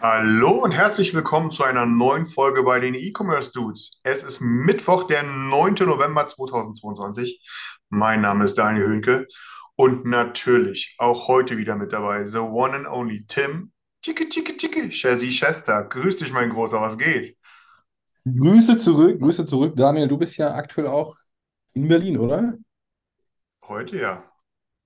Hallo und herzlich willkommen zu einer neuen Folge bei den E-Commerce Dudes. Es ist Mittwoch, der 9. November 2022. Mein Name ist Daniel Höhnke und natürlich auch heute wieder mit dabei the one and only Tim. Tschicke, tschicke, tschicke, Shazzy Chester. Grüß dich, mein Großer, was geht? Grüße zurück, Grüße zurück. Daniel, du bist ja aktuell auch in Berlin, oder? Heute ja.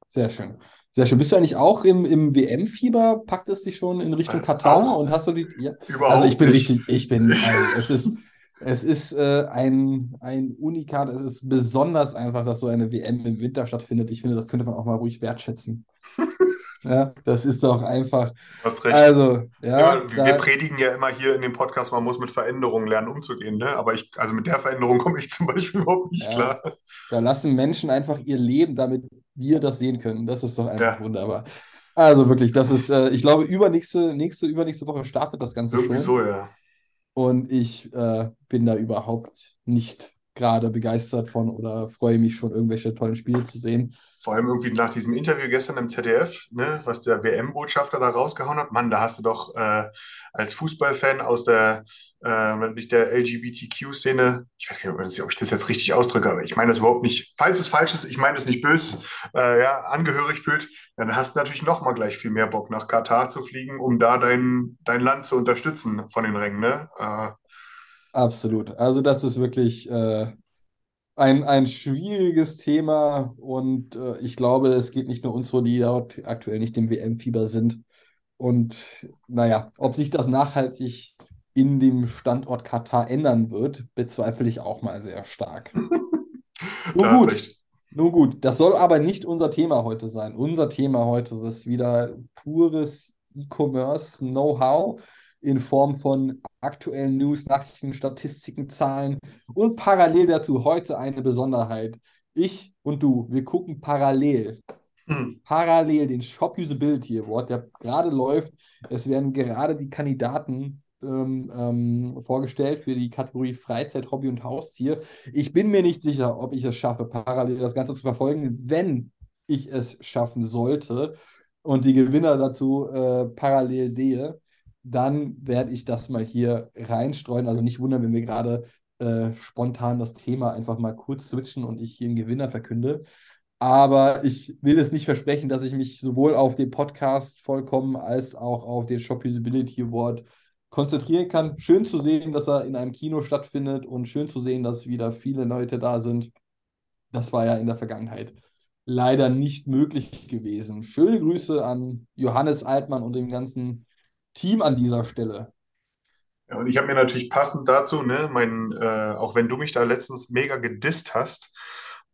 Sehr schön. Sehr schön. Bist du eigentlich auch im, im WM-Fieber? Packt es dich schon in Richtung Äh, Katar? auch. Und hast du die. Ja. Überhaupt Also ich bin nicht. richtig, ich bin, also es ist, es ist äh, ein, ein Unikat, es ist besonders einfach, dass so eine WM im Winter stattfindet. Ich finde, das könnte man auch mal ruhig wertschätzen. Ja, das ist doch einfach. Du hast recht. Also, ja, Ja, wir da, predigen ja immer hier in dem Podcast, man muss mit Veränderungen lernen, umzugehen, ne? Aber ich, also mit der Veränderung komme ich zum Beispiel überhaupt nicht Ja. klar. da lassen Menschen einfach ihr Leben, damit wir das sehen können. Das ist doch einfach Ja. wunderbar. Also wirklich, das ist, äh, ich glaube, übernächste, nächste, übernächste Woche startet das Ganze Irgendwie schon. so, ja. Und ich äh, bin da überhaupt nicht gerade begeistert von oder freue mich schon, irgendwelche tollen Spiele zu sehen. Vor allem irgendwie nach diesem Interview gestern im ZDF, ne, was der WM-Botschafter da rausgehauen hat. Mann, da hast du doch äh, als Fußballfan aus der, äh, nicht der LGBTQ-Szene, ich weiß gar nicht, ob ich das jetzt richtig ausdrücke, aber ich meine das überhaupt nicht, falls es falsch ist, ich meine das nicht böse, äh, ja, angehörig fühlt, dann hast du natürlich noch mal gleich viel mehr Bock, nach Katar zu fliegen, um da dein, dein Land zu unterstützen von den Rängen, ne? Äh, Absolut. Also das ist wirklich äh, ein, ein schwieriges Thema und äh, ich glaube, es geht nicht nur uns so, die dort aktuell nicht im WM-Fieber sind. Und naja, ob sich das nachhaltig in dem Standort Katar ändern wird, bezweifle ich auch mal sehr stark. Nun gut. Nun gut, das soll aber nicht unser Thema heute sein. Unser Thema heute ist wieder pures E-Commerce-Know-how in Form von aktuellen News, Nachrichten, Statistiken, Zahlen und parallel dazu heute eine Besonderheit. Ich und du, wir gucken parallel, Hm. parallel den Shop Usability Award, der gerade läuft. Es werden gerade die Kandidaten ähm, ähm, vorgestellt für die Kategorie Freizeit, Hobby und Haustier. Ich bin mir nicht sicher, ob ich es schaffe, parallel das Ganze zu verfolgen. Wenn ich es schaffen sollte und die Gewinner dazu äh, parallel sehe, dann werde ich das mal hier reinstreuen. Also nicht wundern, wenn wir gerade äh, spontan das Thema einfach mal kurz switchen und ich hier einen Gewinner verkünde. Aber ich will es nicht versprechen, dass ich mich sowohl auf den Podcast vollkommen als auch auf den Shop Usability Award konzentrieren kann. Schön zu sehen, dass er in einem Kino stattfindet und schön zu sehen, dass wieder viele Leute da sind. Das war ja in der Vergangenheit leider nicht möglich gewesen. Schöne Grüße an Johannes Altmann und dem ganzen Team an dieser Stelle. Ja, und ich habe mir natürlich passend dazu, ne, mein, äh, auch wenn du mich da letztens mega gedisst hast,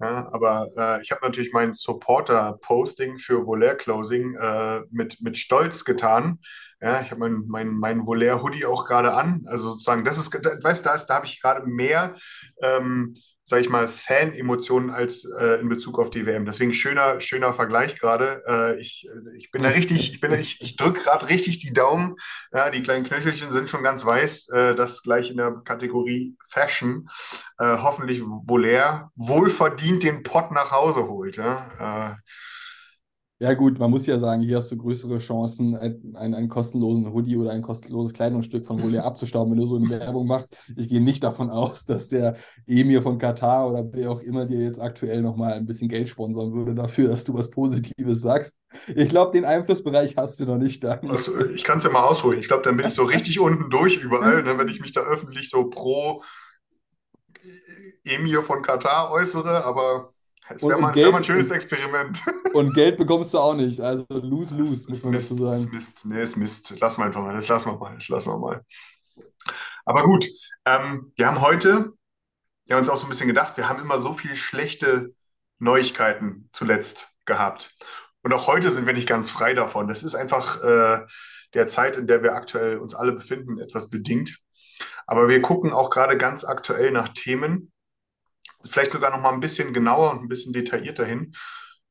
ja, aber äh, ich habe natürlich mein Supporter-Posting für Volair Closing äh, mit, mit Stolz getan. Ja, ich habe mein, mein, mein Volair-Hoodie auch gerade an. Also sozusagen, das ist, weißt du, da, ist- da habe ich gerade mehr, ähm, sage ich mal, Fan-Emotionen als äh, in Bezug auf die WM. Deswegen schöner, schöner Vergleich gerade. Äh, ich, ich bin da richtig, ich bin, ich, ich drücke gerade richtig die Daumen. Ja, die kleinen Knöchelchen sind schon ganz weiß. Äh, das gleich in der Kategorie Fashion. Äh, hoffentlich Volair wohlverdient den Pott nach Hause holt. Ja? Äh, Ja gut, man muss ja sagen, hier hast du größere Chancen, einen, einen kostenlosen Hoodie oder ein kostenloses Kleidungsstück von Volia abzustauben, wenn du so eine Werbung machst. Ich gehe nicht davon aus, dass der Emir von Katar oder wer auch immer dir jetzt aktuell nochmal ein bisschen Geld sponsern würde dafür, dass du was Positives sagst. Ich glaube, den Einflussbereich hast du noch nicht da. was, äh, ich kann es ja mal ausholen. Ich glaube, dann bin ich so richtig unten durch überall, ne, wenn ich mich da öffentlich so pro Emir von Katar äußere. Aber es wäre mal, wär mal ein schönes Experiment. Und Geld bekommst du auch nicht. Also lose-lose, muss man Mist, dazu ist sagen. Mist. Nee, ist Mist. Lassen wir einfach mal. Das lassen wir mal. Das lassen wir mal. Aber gut, ähm, wir haben heute ja uns auch so ein bisschen gedacht, wir haben immer so viel schlechte Neuigkeiten zuletzt gehabt. und auch heute sind wir nicht ganz frei davon. Das ist einfach äh, der Zeit, in der wir aktuell uns alle befinden, etwas bedingt. Aber wir gucken auch gerade ganz aktuell nach Themen, vielleicht sogar noch mal ein bisschen genauer und ein bisschen detaillierter hin,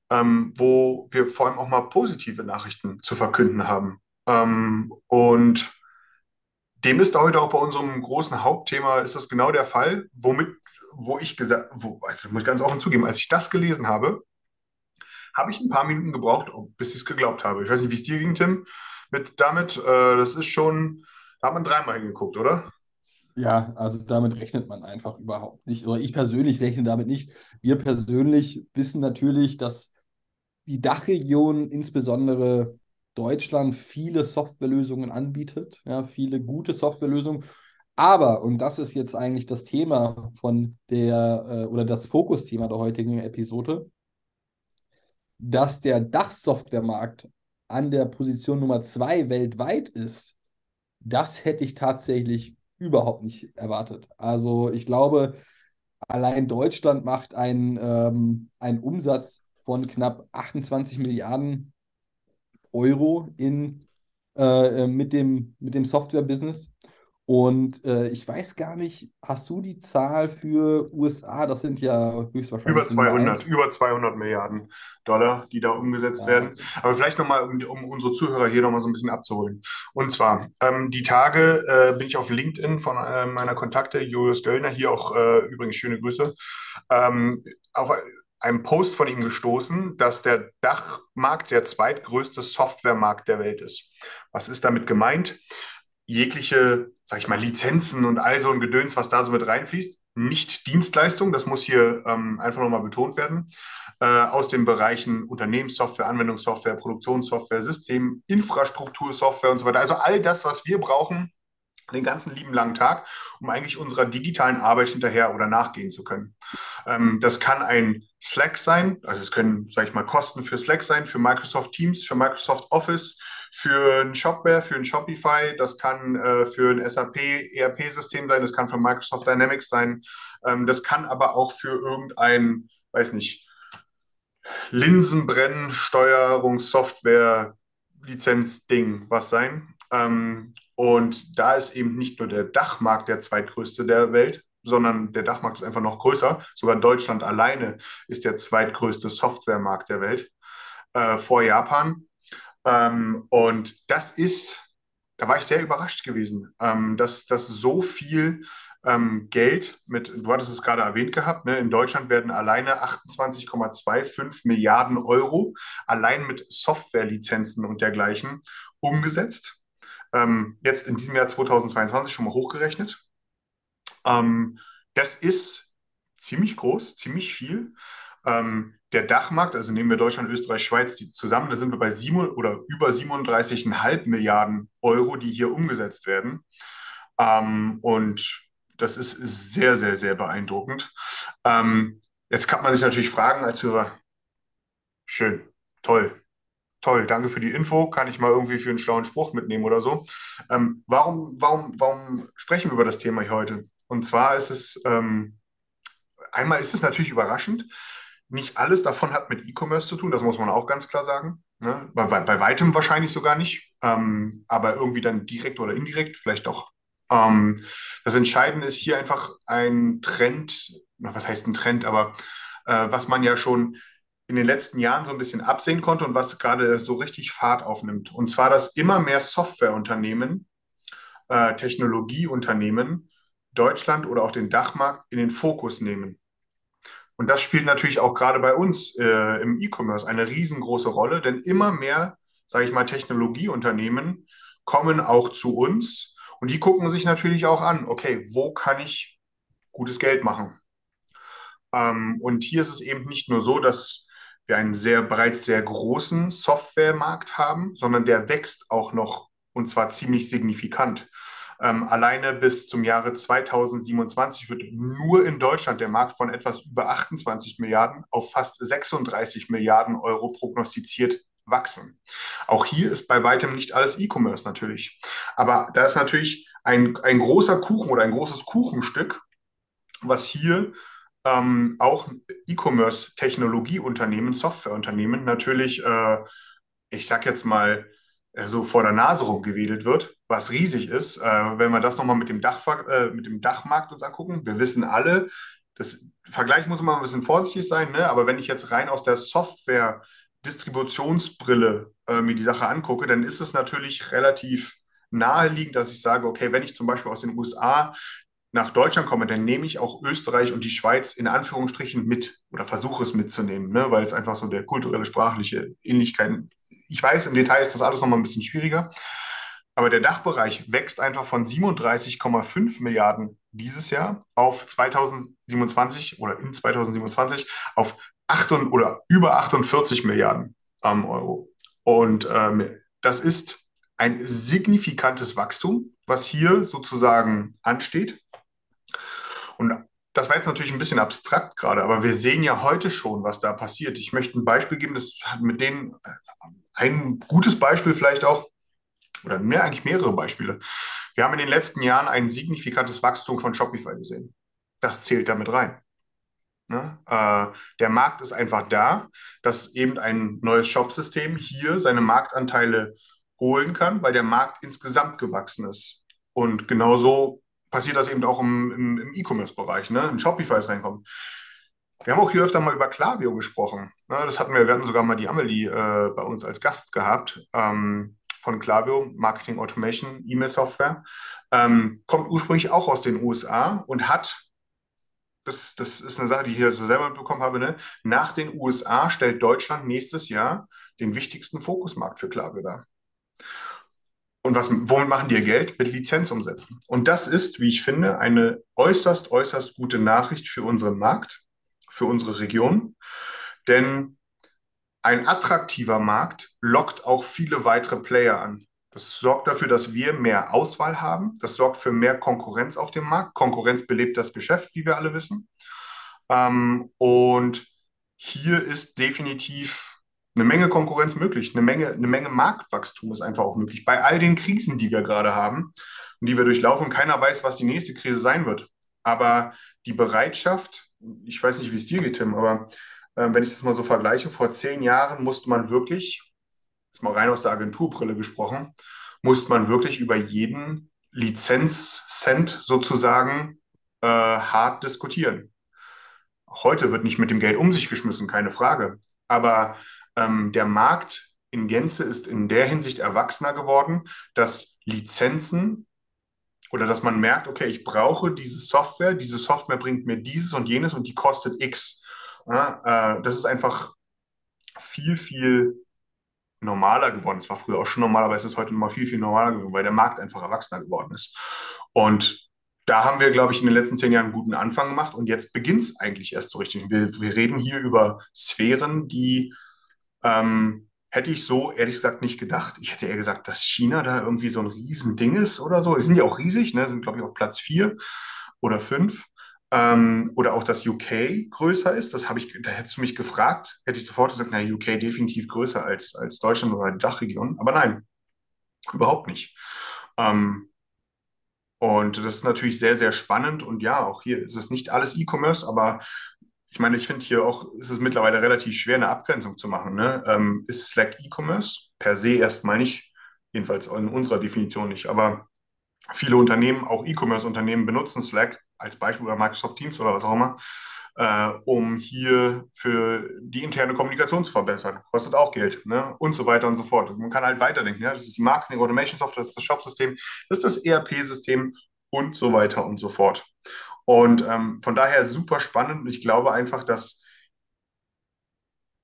ähm, wo wir vor allem auch mal positive Nachrichten zu verkünden haben. Ähm, und dem ist heute auch bei unserem großen Hauptthema ist das genau der Fall, womit, wo ich gesagt, wo, also muss ich ganz offen zugeben, als ich das gelesen habe, habe ich ein paar Minuten gebraucht, bis ich es geglaubt habe. Ich weiß nicht, wie es dir ging, Tim, mit damit. Äh, das ist schon, da hat man dreimal hingeguckt, oder? Ja, also damit rechnet man einfach überhaupt nicht. Oder ich persönlich rechne damit nicht. Wir persönlich wissen natürlich, dass die Dachregion, insbesondere Deutschland, viele Softwarelösungen anbietet, ja, viele gute Softwarelösungen. Aber, und das ist jetzt eigentlich das Thema von der, äh, oder das Fokusthema der heutigen Episode, dass der Dachsoftwaremarkt an der Position Nummer zwei weltweit ist, das hätte ich tatsächlich überhaupt nicht erwartet. Also ich glaube, allein Deutschland macht einen, ähm, einen Umsatz von knapp 28 Milliarden Euro in, äh, mit dem, mit dem Software-Business. Und äh, ich weiß gar nicht, hast du die Zahl für USA? Das sind ja höchstwahrscheinlich. Über 200, über 200 Milliarden Dollar, die da umgesetzt ja. werden. Aber vielleicht nochmal, um, um unsere Zuhörer hier nochmal so ein bisschen abzuholen. Und zwar, ähm, die Tage äh, bin ich auf LinkedIn von äh, meiner Kontakte, Julius Göllner, hier auch äh, übrigens schöne Grüße, ähm, auf einem Post von ihm gestoßen, dass der Dachmarkt der zweitgrößte Softwaremarkt der Welt ist. Was ist damit gemeint? Jegliche, sag ich mal, Lizenzen und all so ein Gedöns, was da so mit reinfließt, nicht Dienstleistung, das muss hier ähm, einfach nochmal betont werden, äh, aus den Bereichen Unternehmenssoftware, Anwendungssoftware, Produktionssoftware, System, Infrastruktursoftware und so weiter. Also all das, was wir brauchen, den ganzen lieben langen Tag, um eigentlich unserer digitalen Arbeit hinterher oder nachgehen zu können. Ähm, das kann ein Slack sein, also es können, sage ich mal, Kosten für Slack sein, für Microsoft Teams, für Microsoft Office, für ein Shopware, für ein Shopify, das kann äh, für ein SAP ERP-System sein, das kann für Microsoft Dynamics sein, ähm, das kann aber auch für irgendein, weiß nicht, Linsenbrennsteuerungssoftware Lizenzding was sein. Ähm, und da ist eben nicht nur der Dachmarkt der zweitgrößte der Welt, sondern der Dachmarkt ist einfach noch größer. Sogar Deutschland alleine ist der zweitgrößte Softwaremarkt der Welt äh, vor Japan. Ähm, und das ist, da war ich sehr überrascht gewesen, ähm, dass, dass so viel ähm, Geld mit, du hattest es gerade erwähnt gehabt, ne, in Deutschland werden alleine 28,25 Milliarden Euro allein mit Softwarelizenzen und dergleichen umgesetzt ähm, jetzt in diesem Jahr 2022 schon mal hochgerechnet. Ähm, das ist ziemlich groß, ziemlich viel. Ähm, der Dachmarkt, also nehmen wir Deutschland, Österreich, Schweiz die zusammen, da sind wir bei sieben oder über 37,5 Milliarden Euro, die hier umgesetzt werden. Ähm, und das ist sehr, sehr, sehr beeindruckend. Ähm, jetzt kann man sich natürlich fragen als Hörer, schön, toll, toll, danke für die Info, kann ich mal irgendwie für einen schlauen Spruch mitnehmen oder so. Ähm, warum, warum, warum sprechen wir über das Thema hier heute? Und zwar ist es, ähm, einmal ist es natürlich überraschend, nicht alles davon hat mit E-Commerce zu tun, das muss man auch ganz klar sagen. Ne? Bei, bei, weitem wahrscheinlich sogar nicht, ähm, aber irgendwie dann direkt oder indirekt, vielleicht doch. Ähm, das Entscheidende ist hier einfach ein Trend, was heißt ein Trend, aber äh, was man ja schon in den letzten Jahren so ein bisschen absehen konnte und was gerade so richtig Fahrt aufnimmt. Und zwar, dass immer mehr Softwareunternehmen, äh, Technologieunternehmen Deutschland oder auch den Dachmarkt in den Fokus nehmen. Und das spielt natürlich auch gerade bei uns äh, im E-Commerce eine riesengroße Rolle, denn immer mehr, sage ich mal, Technologieunternehmen kommen auch zu uns und die gucken sich natürlich auch an, okay, wo kann ich gutes Geld machen? Ähm, und hier ist es eben nicht nur so, dass wir einen sehr bereits sehr großen Softwaremarkt haben, sondern der wächst auch noch und zwar ziemlich signifikant. Ähm, alleine bis zum Jahre 2027 wird nur in Deutschland der Markt von etwas über 28 Milliarden auf fast 36 Milliarden Euro prognostiziert wachsen. Auch hier ist bei weitem nicht alles E-Commerce natürlich. Aber da ist natürlich ein, ein großer Kuchen oder ein großes Kuchenstück, was hier ähm, auch E-Commerce-Technologieunternehmen, Softwareunternehmen natürlich, äh, ich sag jetzt mal, äh, so vor der Nase rumgewedelt wird, was riesig ist. Äh, wenn wir das nochmal mit dem, äh, mit dem Dachmarkt uns angucken, wir wissen alle, das Vergleich muss man ein bisschen vorsichtig sein, ne? aber wenn ich jetzt rein aus der Software-Distributionsbrille äh, mir die Sache angucke, dann ist es natürlich relativ naheliegend, dass ich sage, okay, wenn ich zum Beispiel aus den USA nach Deutschland komme, dann nehme ich auch Österreich und die Schweiz in Anführungsstrichen mit oder versuche es mitzunehmen, ne? weil es einfach so der kulturelle, sprachliche Ähnlichkeiten. Ich weiß, im Detail ist das alles nochmal ein bisschen schwieriger. Aber der Dachbereich wächst einfach von 37,5 Milliarden dieses Jahr auf 2027 oder in 2027 auf 8 oder über 48 Milliarden ähm, Euro. Und ähm, das ist ein signifikantes Wachstum, was hier sozusagen ansteht. Und das war jetzt natürlich ein bisschen abstrakt gerade, aber wir sehen ja heute schon, was da passiert. Ich möchte ein Beispiel geben, das hat mit denen äh, ein gutes Beispiel vielleicht auch, oder mehr eigentlich mehrere Beispiele. Wir haben in den letzten Jahren ein signifikantes Wachstum von Shopify gesehen. Das zählt damit rein. Ne? Äh, der Markt ist einfach da, dass eben ein neues Shopsystem hier seine Marktanteile holen kann, weil der Markt insgesamt gewachsen ist. Und genauso passiert das eben auch im, im, im E-Commerce-Bereich, ne? in Shopify reinkommen. Wir haben auch hier öfter mal über Klaviyo gesprochen. Ne? Das hatten wir, wir hatten sogar mal die Amelie äh, bei uns als Gast gehabt. Ähm, von Klaviyo, Marketing Automation, E-Mail-Software, ähm, kommt ursprünglich auch aus den USA und hat, das, das ist eine Sache, die ich hier so selber mitbekommen habe, ne? nach den USA stellt Deutschland nächstes Jahr den wichtigsten Fokusmarkt für Klaviyo dar. Und was, womit machen die ihr Geld? Mit Lizenzumsätzen. Und das ist, wie ich finde, eine äußerst, äußerst gute Nachricht für unseren Markt, für unsere Region. Denn ein attraktiver Markt lockt auch viele weitere Player an. Das sorgt dafür, dass wir mehr Auswahl haben. Das sorgt für mehr Konkurrenz auf dem Markt. Konkurrenz belebt das Geschäft, wie wir alle wissen. Ähm, und hier ist definitiv eine Menge Konkurrenz möglich, eine Menge, eine Menge Marktwachstum ist einfach auch möglich. Bei all den Krisen, die wir gerade haben und die wir durchlaufen, keiner weiß, was die nächste Krise sein wird. Aber die Bereitschaft, ich weiß nicht, wie es dir geht, Tim, aber äh, wenn ich das mal so vergleiche, vor zehn Jahren musste man wirklich, jetzt mal rein aus der Agenturbrille gesprochen, musste man wirklich über jeden Lizenzcent sozusagen äh, hart diskutieren. Heute wird nicht mit dem Geld um sich geschmissen, keine Frage. Aber ähm, der Markt in Gänze ist in der Hinsicht erwachsener geworden, dass Lizenzen oder dass man merkt, okay, ich brauche diese Software, diese Software bringt mir dieses und jenes und die kostet X. Ja, äh, das ist einfach viel, viel normaler geworden. Es war früher auch schon normal, aber es ist heute noch mal viel, viel normaler geworden, weil der Markt einfach erwachsener geworden ist. Und da haben wir, glaube ich, in den letzten zehn Jahren einen guten Anfang gemacht und jetzt beginnt es eigentlich erst so richtig. Wir, wir reden hier über Sphären, die ähm, hätte ich so ehrlich gesagt nicht gedacht. Ich hätte eher gesagt, dass China da irgendwie so ein Riesending ist oder so. Die sind ja auch riesig, ne? sind, glaube ich, auf Platz vier oder fünf. Ähm, oder auch, dass UK größer ist. Das habe ich, da hättest du mich gefragt, hätte ich sofort gesagt, na, UK definitiv größer als, als Deutschland oder die Dachregion. Aber nein, überhaupt nicht. Ähm, und das ist natürlich sehr, sehr spannend. Und ja, auch hier ist es nicht alles E-Commerce, aber ich meine, ich finde hier auch, ist es mittlerweile relativ schwer, eine Abgrenzung zu machen. Ne? Ähm, ist Slack E-Commerce? Per se erstmal nicht, jedenfalls in unserer Definition nicht. Aber viele Unternehmen, auch E-Commerce-Unternehmen, benutzen Slack als Beispiel oder Microsoft Teams oder was auch immer, äh, um hier für die interne Kommunikation zu verbessern. Kostet auch Geld ne? und so weiter und so fort. Also man kann halt weiterdenken. Ja? Das ist die Marketing Automation Software, das ist das Shop-System, das ist das ERP-System und so weiter und so fort. Und ähm, von daher super spannend. Ich glaube einfach, dass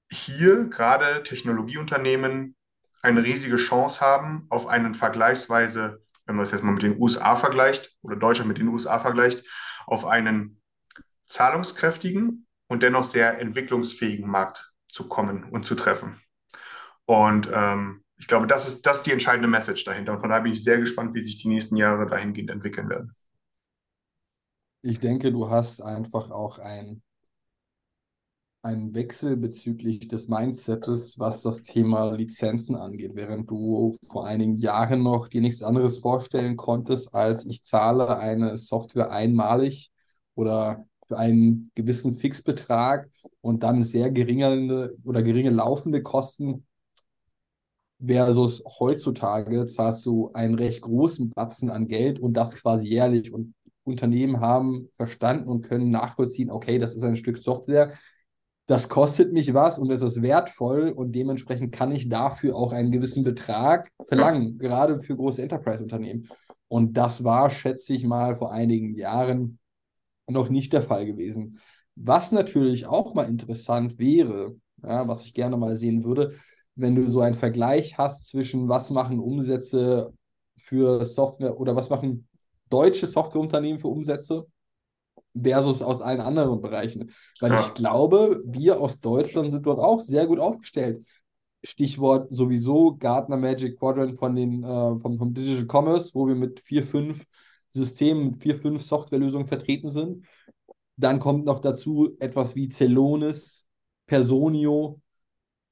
hier gerade Technologieunternehmen eine riesige Chance haben auf einen vergleichsweise, wenn man es jetzt mal mit den USA vergleicht oder Deutschland mit den USA vergleicht, auf einen zahlungskräftigen und dennoch sehr entwicklungsfähigen Markt zu kommen und zu treffen. Und ähm, ich glaube, das ist, das ist die entscheidende Message dahinter. Und von daher bin ich sehr gespannt, wie sich die nächsten Jahre dahingehend entwickeln werden. Ich denke, du hast einfach auch ein, einen Wechsel bezüglich des Mindsets, was das Thema Lizenzen angeht, während du vor einigen Jahren noch dir nichts anderes vorstellen konntest, als ich zahle eine Software einmalig oder für einen gewissen Fixbetrag und dann sehr geringe oder geringe laufende Kosten versus heutzutage zahlst du einen recht großen Batzen an Geld und das quasi jährlich. Und Unternehmen haben verstanden und können nachvollziehen, okay, das ist ein Stück Software, das kostet mich was und es ist wertvoll und dementsprechend kann ich dafür auch einen gewissen Betrag verlangen, ja. gerade für große Enterprise-Unternehmen. Und das war, schätze ich mal, vor einigen Jahren noch nicht der Fall gewesen. Was natürlich auch mal interessant wäre, ja, was ich gerne mal sehen würde, wenn du so einen Vergleich hast zwischen was machen Umsätze für Software oder was machen deutsche Softwareunternehmen für Umsätze versus aus allen anderen Bereichen. Weil ja. ich glaube, wir aus Deutschland sind dort auch sehr gut aufgestellt. Stichwort sowieso Gartner Magic Quadrant von den, äh, vom, vom Digital Commerce, wo wir mit vier, fünf Systemen, mit vier, fünf Softwarelösungen vertreten sind. Dann kommt noch dazu etwas wie Celonis, Personio,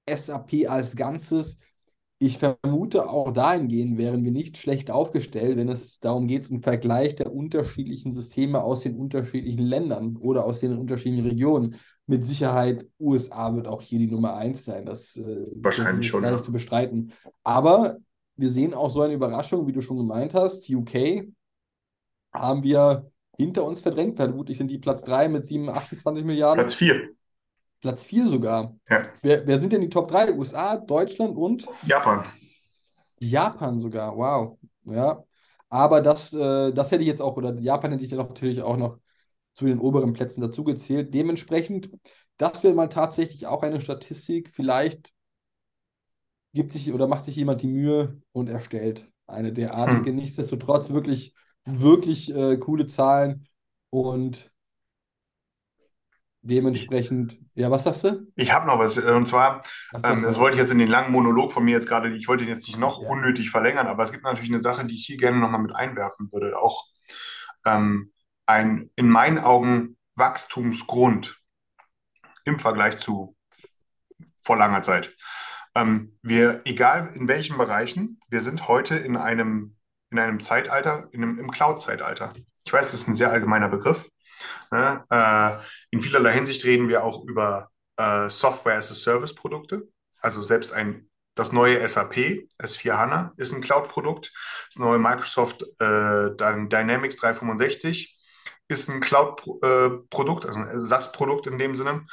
SAP als Ganzes. Ich vermute, auch dahingehend wären wir nicht schlecht aufgestellt, wenn es darum geht, einen Vergleich der unterschiedlichen Systeme aus den unterschiedlichen Ländern oder aus den unterschiedlichen Regionen. Mit Sicherheit, USA wird auch hier die Nummer eins sein. Das äh, wahrscheinlich schon. Gar nicht zu bestreiten. Aber wir sehen auch so eine Überraschung, wie du schon gemeint hast. UK haben wir hinter uns verdrängt. Vermutlich sind die Platz 3 mit 7, 28 Milliarden. Platz 4. Platz 4 sogar. Ja. Wer, wer sind denn die Top 3? USA, Deutschland und? Japan. Japan sogar, wow. Ja. Aber das, äh, das hätte ich jetzt auch, oder Japan hätte ich natürlich auch noch zu den oberen Plätzen dazu gezählt. Dementsprechend, das wäre mal tatsächlich auch eine Statistik. Vielleicht gibt sich oder macht sich jemand die Mühe und erstellt eine derartige. Hm. Nichtsdestotrotz wirklich, wirklich äh, coole Zahlen und Dementsprechend, ja, was sagst du? Ich habe noch was. Äh, und zwar, ähm, das wollte ich jetzt in den langen Monolog von mir jetzt gerade, ich wollte ihn jetzt nicht noch ja. unnötig verlängern, aber es gibt natürlich eine Sache, die ich hier gerne nochmal mit einwerfen würde. Auch ähm, ein in meinen Augen Wachstumsgrund im Vergleich zu vor langer Zeit. Ähm, wir, egal in welchen Bereichen, wir sind heute in einem, in einem Zeitalter, in einem, im Cloud-Zeitalter. Ich weiß, das ist ein sehr allgemeiner Begriff, Ne? Äh, in vielerlei Hinsicht reden wir auch über äh, Software as a Service Produkte. Also selbst ein das neue SAP, S4 HANA, ist ein Cloud-Produkt. Das neue Microsoft äh, Dynamics 365 ist ein Cloud-Produkt, also ein SaaS-Produkt in dem Sinne.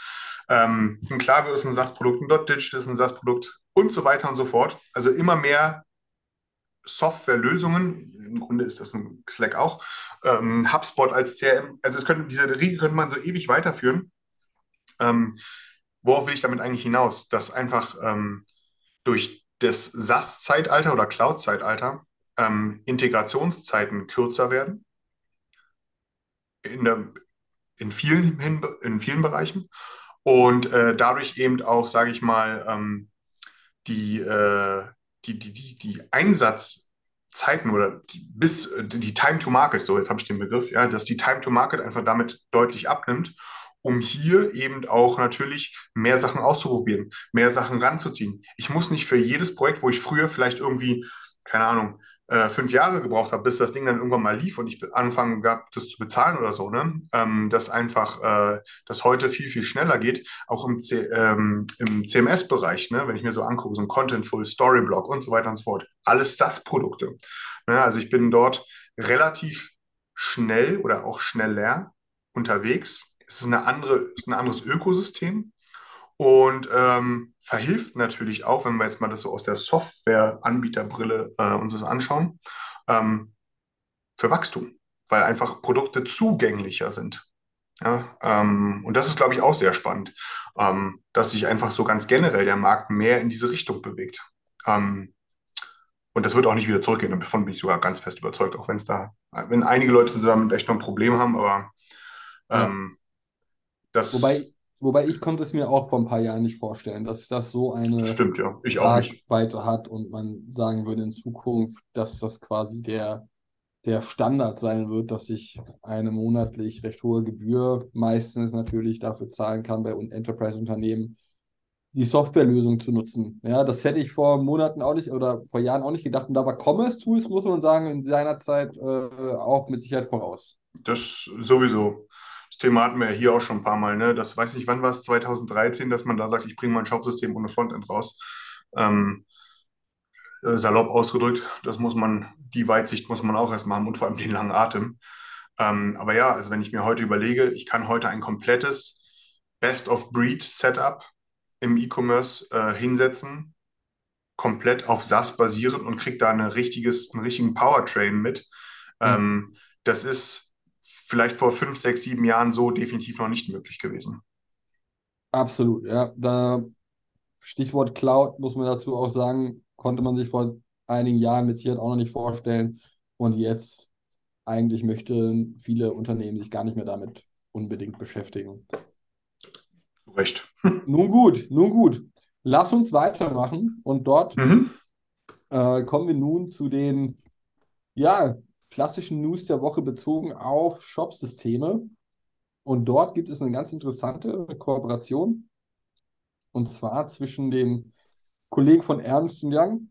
Ähm, ein Klaviyo ist ein SaaS-Produkt, ein .digital ist ein SaaS-Produkt und so weiter und so fort. Also immer mehr Softwarelösungen, im Grunde ist das ein Slack auch, ähm, HubSpot als CRM, also es könnte, diese Riege könnte man so ewig weiterführen. Ähm, worauf will ich damit eigentlich hinaus? Dass einfach ähm, durch das SaaS-Zeitalter oder Cloud-Zeitalter ähm, Integrationszeiten kürzer werden. In, der, in, vielen, in vielen Bereichen. Und äh, dadurch eben auch, sage ich mal, ähm, die, äh, die, die, die, die Einsatzzeiten oder die, bis äh, die Time to Market, so jetzt habe ich den Begriff, ja, dass die Time to Market einfach damit deutlich abnimmt, um hier eben auch natürlich mehr Sachen auszuprobieren, mehr Sachen ranzuziehen. Ich muss nicht für jedes Projekt, wo ich früher vielleicht irgendwie, keine Ahnung, äh, fünf Jahre gebraucht habe, bis das Ding dann irgendwann mal lief und ich angefangen gab, das zu bezahlen oder so, ne? Ähm, dass einfach äh, das heute viel, viel schneller geht, auch im, ähm, im CMS-Bereich, ne? wenn ich mir so angucke, so ein Contentful, Storyblock und so weiter und so fort. Alles SaaS-Produkte. Ne? Also ich bin dort relativ schnell oder auch schneller unterwegs. Es ist eine andere, ein anderes Ökosystem und ähm, verhilft natürlich auch, wenn wir jetzt mal das so aus der Software-Anbieterbrille äh, uns das anschauen, ähm, für Wachstum, weil einfach Produkte zugänglicher sind. Ja, ähm, und das ist, glaube ich, auch sehr spannend, ähm, dass sich einfach so ganz generell der Markt mehr in diese Richtung bewegt. Ähm, und das wird auch nicht wieder zurückgehen. Davon bin ich sogar ganz fest überzeugt, auch wenn es da, wenn einige Leute damit echt noch ein Problem haben, aber ähm, das. Wobei, Wobei ich konnte es mir auch vor ein paar Jahren nicht vorstellen, dass das so eine Stimmt, ja. Ich auch nicht. Weite hat und man sagen würde in Zukunft, dass das quasi der, der Standard sein wird, dass ich eine monatlich recht hohe Gebühr meistens natürlich dafür zahlen kann, bei Enterprise-Unternehmen die Softwarelösung zu nutzen. Ja, das hätte ich vor Monaten auch nicht oder vor Jahren auch nicht gedacht. Und da war Commerce Tools, muss man sagen, in seiner Zeit äh, auch mit Sicherheit voraus. Das sowieso. Thema hatten wir ja hier auch schon ein paar Mal, ne? Das weiß nicht, wann war es, 2013, dass man da sagt, ich bringe mein Shopsystem ohne Frontend raus. Ähm, äh, salopp ausgedrückt, das muss man, die Weitsicht muss man auch erstmal haben und vor allem den langen Atem. Ähm, aber ja, also wenn ich mir heute überlege, ich kann heute ein komplettes Best-of-Breed-Setup im E-Commerce äh, hinsetzen, komplett auf SaaS basierend und kriege da eine richtiges, einen richtigen Powertrain mit. Mhm. Ähm, das ist vielleicht vor fünf, sechs, sieben Jahren so definitiv noch nicht möglich gewesen. Absolut, ja. Da Stichwort Cloud muss man dazu auch sagen, konnte man sich vor einigen Jahren mit Sicherheit auch noch nicht vorstellen. Und jetzt eigentlich möchten viele Unternehmen sich gar nicht mehr damit unbedingt beschäftigen. Zu Recht. Nun gut, nun gut. Lass uns weitermachen und dort mhm. äh, kommen wir nun zu den ja, klassischen News der Woche bezogen auf Shop-Systeme. Und dort gibt es eine ganz interessante Kooperation. Und zwar zwischen dem Kollegen von Ernst Young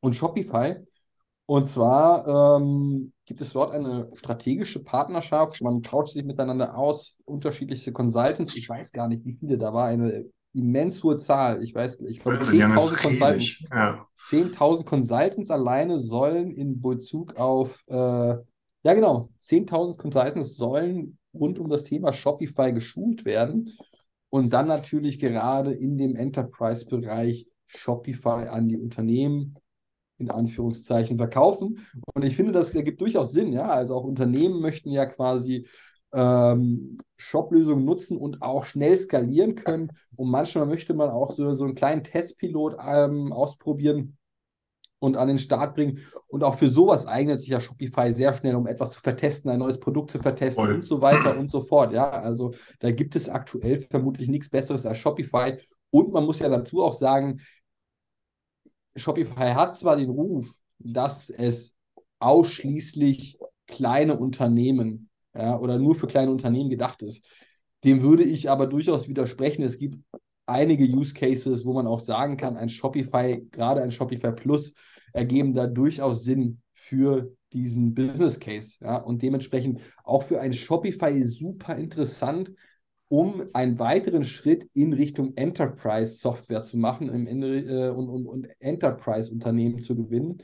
und Shopify. Und zwar ähm, gibt es dort eine strategische Partnerschaft. Man tauscht sich miteinander aus, unterschiedlichste Consultants. Ich weiß gar nicht, wie viele da war. Eine immens hohe Zahl. Ich weiß, ich glaube, 10.000 Consultants, ja. 10 Consultants alleine sollen in Bezug auf, äh, ja genau, 10.000 Consultants sollen rund um das Thema Shopify geschult werden und dann natürlich gerade in dem Enterprise-Bereich Shopify an die Unternehmen in Anführungszeichen verkaufen. Und ich finde, das ergibt durchaus Sinn. Ja, also auch Unternehmen möchten ja quasi ähm, Shop-Lösungen nutzen und auch schnell skalieren können. Und manchmal möchte man auch so, so einen kleinen Testpilot ähm, ausprobieren und an den Start bringen. Und auch für sowas eignet sich ja Shopify sehr schnell, um etwas zu vertesten, ein neues Produkt zu vertesten Voll. und so weiter und so fort. Ja, also da gibt es aktuell vermutlich nichts Besseres als Shopify. Und man muss ja dazu auch sagen, Shopify hat zwar den Ruf, dass es ausschließlich kleine Unternehmen ja, oder nur für kleine Unternehmen gedacht ist. Dem würde ich aber durchaus widersprechen. Es gibt einige Use Cases, wo man auch sagen kann, ein Shopify, gerade ein Shopify Plus, ergeben da durchaus Sinn für diesen Business Case. Ja, und dementsprechend auch für ein Shopify super interessant, um einen weiteren Schritt in Richtung Enterprise Software zu machen im äh, und, und, und Enterprise Unternehmen zu gewinnen.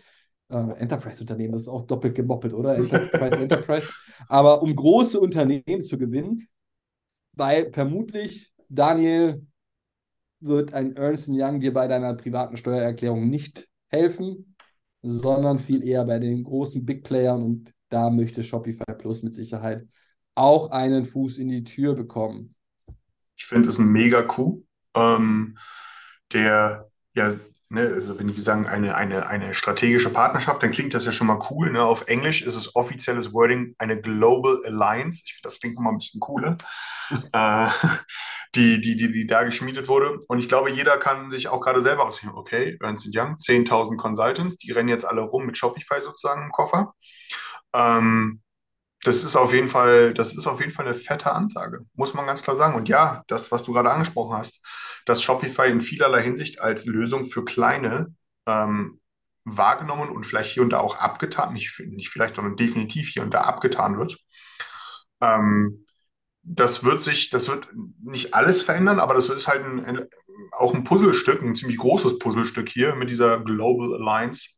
Äh, Enterprise-Unternehmen, das ist auch doppelt gemoppelt, oder? Enterprise, Enterprise. Aber um große Unternehmen zu gewinnen, weil vermutlich, Daniel, wird ein Ernst Young dir bei deiner privaten Steuererklärung nicht helfen, sondern viel eher bei den großen Big Playern und da möchte Shopify Plus mit Sicherheit auch einen Fuß in die Tür bekommen. Ich finde es ein mega Coup, ähm, der ja Ne, also wenn wir sagen, eine, eine, eine strategische Partnerschaft, dann klingt das ja schon mal cool. Ne? Auf Englisch ist es offizielles Wording eine Global Alliance. Ich finde, das klingt mal ein bisschen cooler, äh, die, die, die, die da geschmiedet wurde. Und ich glaube, jeder kann sich auch gerade selber ausrechnen, okay, Ernst Young, 10.000 Consultants, die rennen jetzt alle rum mit Shopify sozusagen im Koffer. Ähm, das ist auf jeden Fall, das ist auf jeden Fall eine fette Ansage, muss man ganz klar sagen. Und ja, das, was du gerade angesprochen hast, dass Shopify in vielerlei Hinsicht als Lösung für kleine ähm, wahrgenommen und vielleicht hier und da auch abgetan, nicht, nicht vielleicht, sondern definitiv hier und da abgetan wird. Ähm, das wird sich, das wird nicht alles verändern, aber das ist halt ein, ein, auch ein Puzzlestück, ein ziemlich großes Puzzlestück hier mit dieser Global Alliance.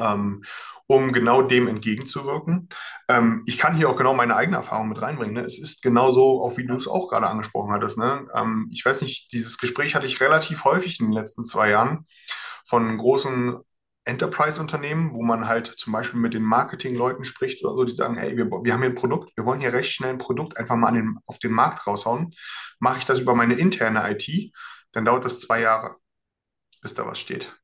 Ähm, um genau dem entgegenzuwirken. Ähm, ich kann hier auch genau meine eigene Erfahrung mit reinbringen. Ne? Es ist genauso, auch wie du es auch gerade angesprochen hattest. Ne? Ähm, ich weiß nicht, dieses Gespräch hatte ich relativ häufig in den letzten zwei Jahren von großen Enterprise-Unternehmen, wo man halt zum Beispiel mit den Marketing-Leuten spricht oder so, die sagen, hey, wir, wir haben hier ein Produkt, wir wollen hier recht schnell ein Produkt einfach mal den, auf den Markt raushauen. Mache ich das über meine interne IT, dann dauert das zwei Jahre, bis da was steht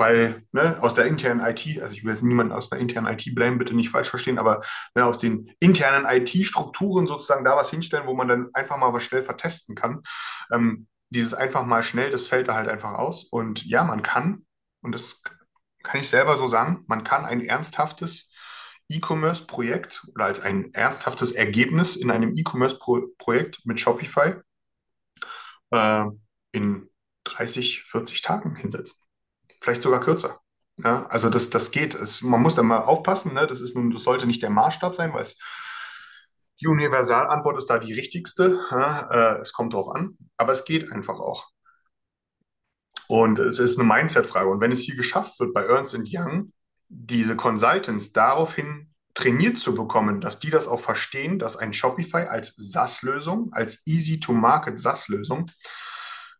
weil ne, aus der internen IT, also ich will jetzt niemanden aus der internen IT blamen, bitte nicht falsch verstehen, aber ne, aus den internen IT-Strukturen sozusagen da was hinstellen, wo man dann einfach mal was schnell vertesten kann. Ähm, dieses einfach mal schnell, das fällt da halt einfach aus. Und ja, man kann, und das kann ich selber so sagen, man kann ein ernsthaftes E-Commerce-Projekt oder als ein ernsthaftes Ergebnis in einem E-Commerce-Projekt mit Shopify äh, in 30, 40 Tagen hinsetzen vielleicht sogar kürzer. Ja, also das, das geht. Es, man muss da mal aufpassen, ne? das, ist nun, das sollte nicht der Maßstab sein, weil es Die Universalantwort ist da die richtigste. Ja, äh, es kommt drauf an, aber es geht einfach auch. Und es ist eine Mindset-Frage. Und wenn es hier geschafft wird, bei Ernst Young diese Consultants daraufhin trainiert zu bekommen, dass die das auch verstehen, dass ein Shopify als SaaS-Lösung, als Easy-to-Market SaaS-Lösung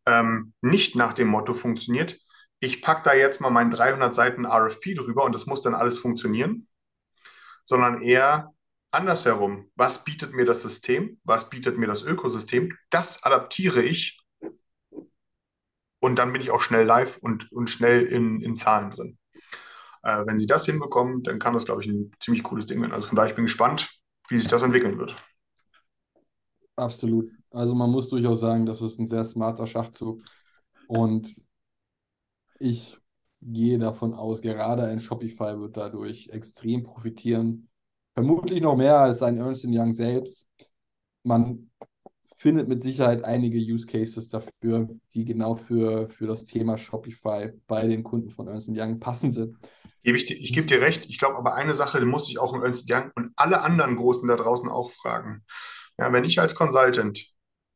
ähm, nicht nach dem Motto funktioniert, ich packe da jetzt mal meinen 300 Seiten RFP drüber und das muss dann alles funktionieren, sondern eher andersherum. Was bietet mir das System? Was bietet mir das Ökosystem? Das adaptiere ich und dann bin ich auch schnell live und, und schnell in, in Zahlen drin. Äh, wenn sie das hinbekommen, dann kann das, glaube ich, ein ziemlich cooles Ding werden. Also von daher, ich bin gespannt, wie sich das entwickeln wird. Absolut. Also man muss durchaus sagen, das ist ein sehr smarter Schachzug. Und ich gehe davon aus, gerade ein Shopify wird dadurch extrem profitieren. Vermutlich noch mehr als ein Ernst Young selbst. Man findet mit Sicherheit einige Use Cases dafür, die genau für, für das Thema Shopify bei den Kunden von Ernst Young passend sind. Gebe ich, ich gebe dir recht. Ich glaube aber eine Sache, die muss ich auch im Ernst Young und alle anderen Großen da draußen auch fragen. Ja, wenn ich als Consultant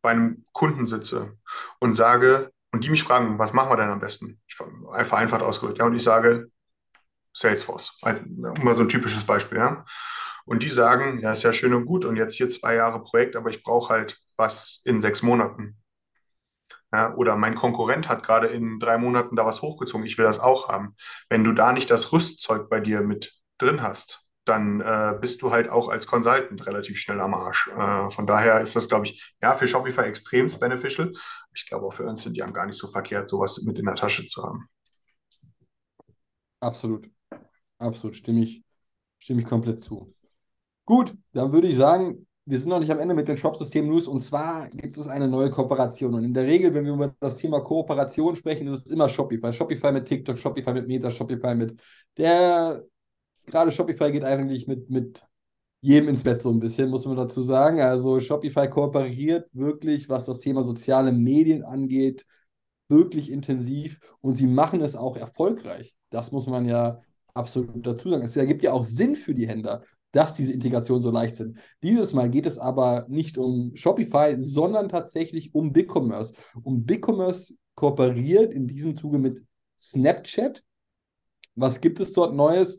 bei einem Kunden sitze und sage, und die mich fragen, was machen wir denn am besten? Ich einfach einfach ausgedrückt, ja, und ich sage Salesforce, mal so ein typisches Beispiel, ja. Und die sagen, ja, ist ja schön und gut und jetzt hier zwei Jahre Projekt, aber ich brauche halt was in sechs Monaten. Ja, oder mein Konkurrent hat gerade in drei Monaten da was hochgezogen, ich will das auch haben. Wenn du da nicht das Rüstzeug bei dir mit drin hast, dann äh, bist du halt auch als Consultant relativ schnell am Arsch. Äh, von daher ist das, glaube ich, ja, für Shopify extrem beneficial. Ich glaube auch für uns sind die gar nicht so verkehrt, sowas mit in der Tasche zu haben. Absolut. Absolut. Stimme ich, stimme ich komplett zu. Gut, dann würde ich sagen, wir sind noch nicht am Ende mit den Shop-System-News und zwar gibt es eine neue Kooperation. Und in der Regel, wenn wir über das Thema Kooperation sprechen, ist es immer Shopify. Shopify mit TikTok, Shopify mit Meta, Shopify mit der gerade Shopify geht eigentlich mit, mit jedem ins Bett so ein bisschen, muss man dazu sagen. Also Shopify kooperiert wirklich, was das Thema soziale Medien angeht, wirklich intensiv und sie machen es auch erfolgreich. Das muss man ja absolut dazu sagen. Es ergibt ja auch Sinn für die Händler, dass diese Integrationen so leicht sind. Dieses Mal geht es aber nicht um Shopify, sondern tatsächlich um BigCommerce. Um BigCommerce kooperiert in diesem Zuge mit Snapchat. Was gibt es dort Neues?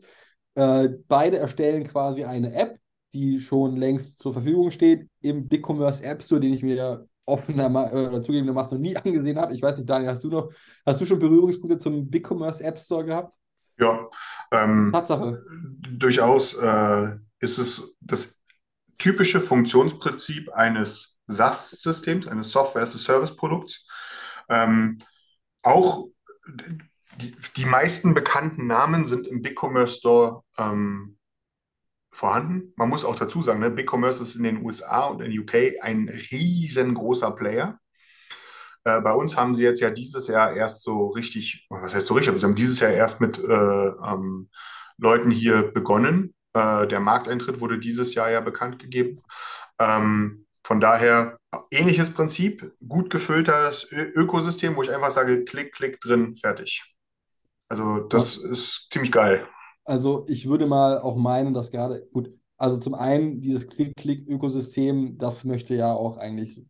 Äh, beide erstellen quasi eine App, die schon längst zur Verfügung steht im BigCommerce App Store, den ich mir offener äh, zugegebenermaßen noch nie angesehen habe. Ich weiß nicht, Daniel, hast du noch, hast du schon Berührungspunkte zum BigCommerce App Store gehabt? Ja, ähm, Tatsache. Durchaus äh, ist es das typische Funktionsprinzip eines SaaS-Systems, eines Software-as-a-Service-Produkts. Ähm, auch die, die meisten bekannten Namen sind im BigCommerce Store ähm, vorhanden. Man muss auch dazu sagen, ne, BigCommerce ist in den USA und in UK ein riesengroßer Player. Äh, bei uns haben sie jetzt ja dieses Jahr erst so richtig, was heißt so richtig, aber sie haben dieses Jahr erst mit äh, ähm, Leuten hier begonnen. Äh, der Markteintritt wurde dieses Jahr ja bekannt gegeben. Ähm, von daher ähnliches Prinzip, gut gefülltes Ö Ökosystem, wo ich einfach sage, klick, klick drin, fertig. Also das ja. ist ziemlich geil. Also ich würde mal auch meinen, dass gerade, gut, also zum einen dieses Klick-Klick-Ökosystem, das möchte ja auch eigentlich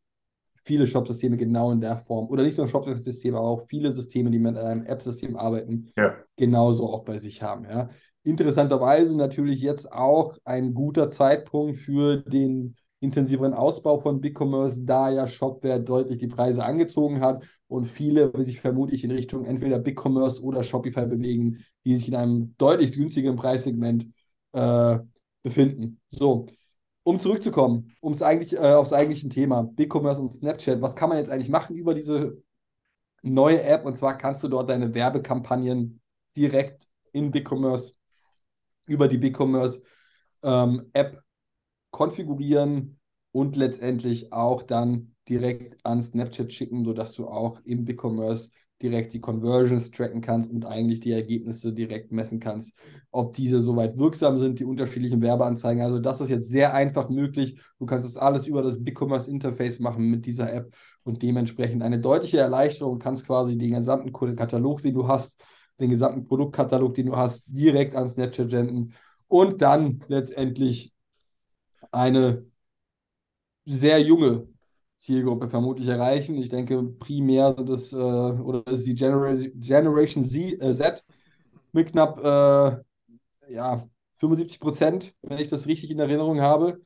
viele Shop-Systeme genau in der Form, oder nicht nur Shop-Systeme, aber auch viele Systeme, die mit einem App-System arbeiten, ja. genauso auch bei sich haben. Ja. Interessanterweise natürlich jetzt auch ein guter Zeitpunkt für den intensiveren Ausbau von BigCommerce, da ja Shopware deutlich die Preise angezogen hat und viele sich vermutlich in Richtung entweder BigCommerce oder Shopify bewegen, die sich in einem deutlich günstigeren Preissegment äh, befinden. So, um zurückzukommen, ums eigentlich, äh, aufs eigentliche Thema, BigCommerce und Snapchat, was kann man jetzt eigentlich machen über diese neue App? Und zwar kannst du dort deine Werbekampagnen direkt in BigCommerce über die BigCommerce ähm, App konfigurieren und letztendlich auch dann direkt an Snapchat schicken, sodass du auch im BigCommerce direkt die Conversions tracken kannst und eigentlich die Ergebnisse direkt messen kannst, ob diese soweit wirksam sind, die unterschiedlichen Werbeanzeigen. Also das ist jetzt sehr einfach möglich. Du kannst das alles über das BigCommerce Interface machen mit dieser App und dementsprechend eine deutliche Erleichterung. Du kannst quasi den gesamten Katalog, den du hast, den gesamten Produktkatalog, den du hast, direkt an Snapchat senden und dann letztendlich eine sehr junge Zielgruppe vermutlich erreichen. Ich denke, primär sind es äh, oder ist die Genera Generation Z, äh, Z mit knapp äh, ja, 75 Prozent, wenn ich das richtig in Erinnerung habe.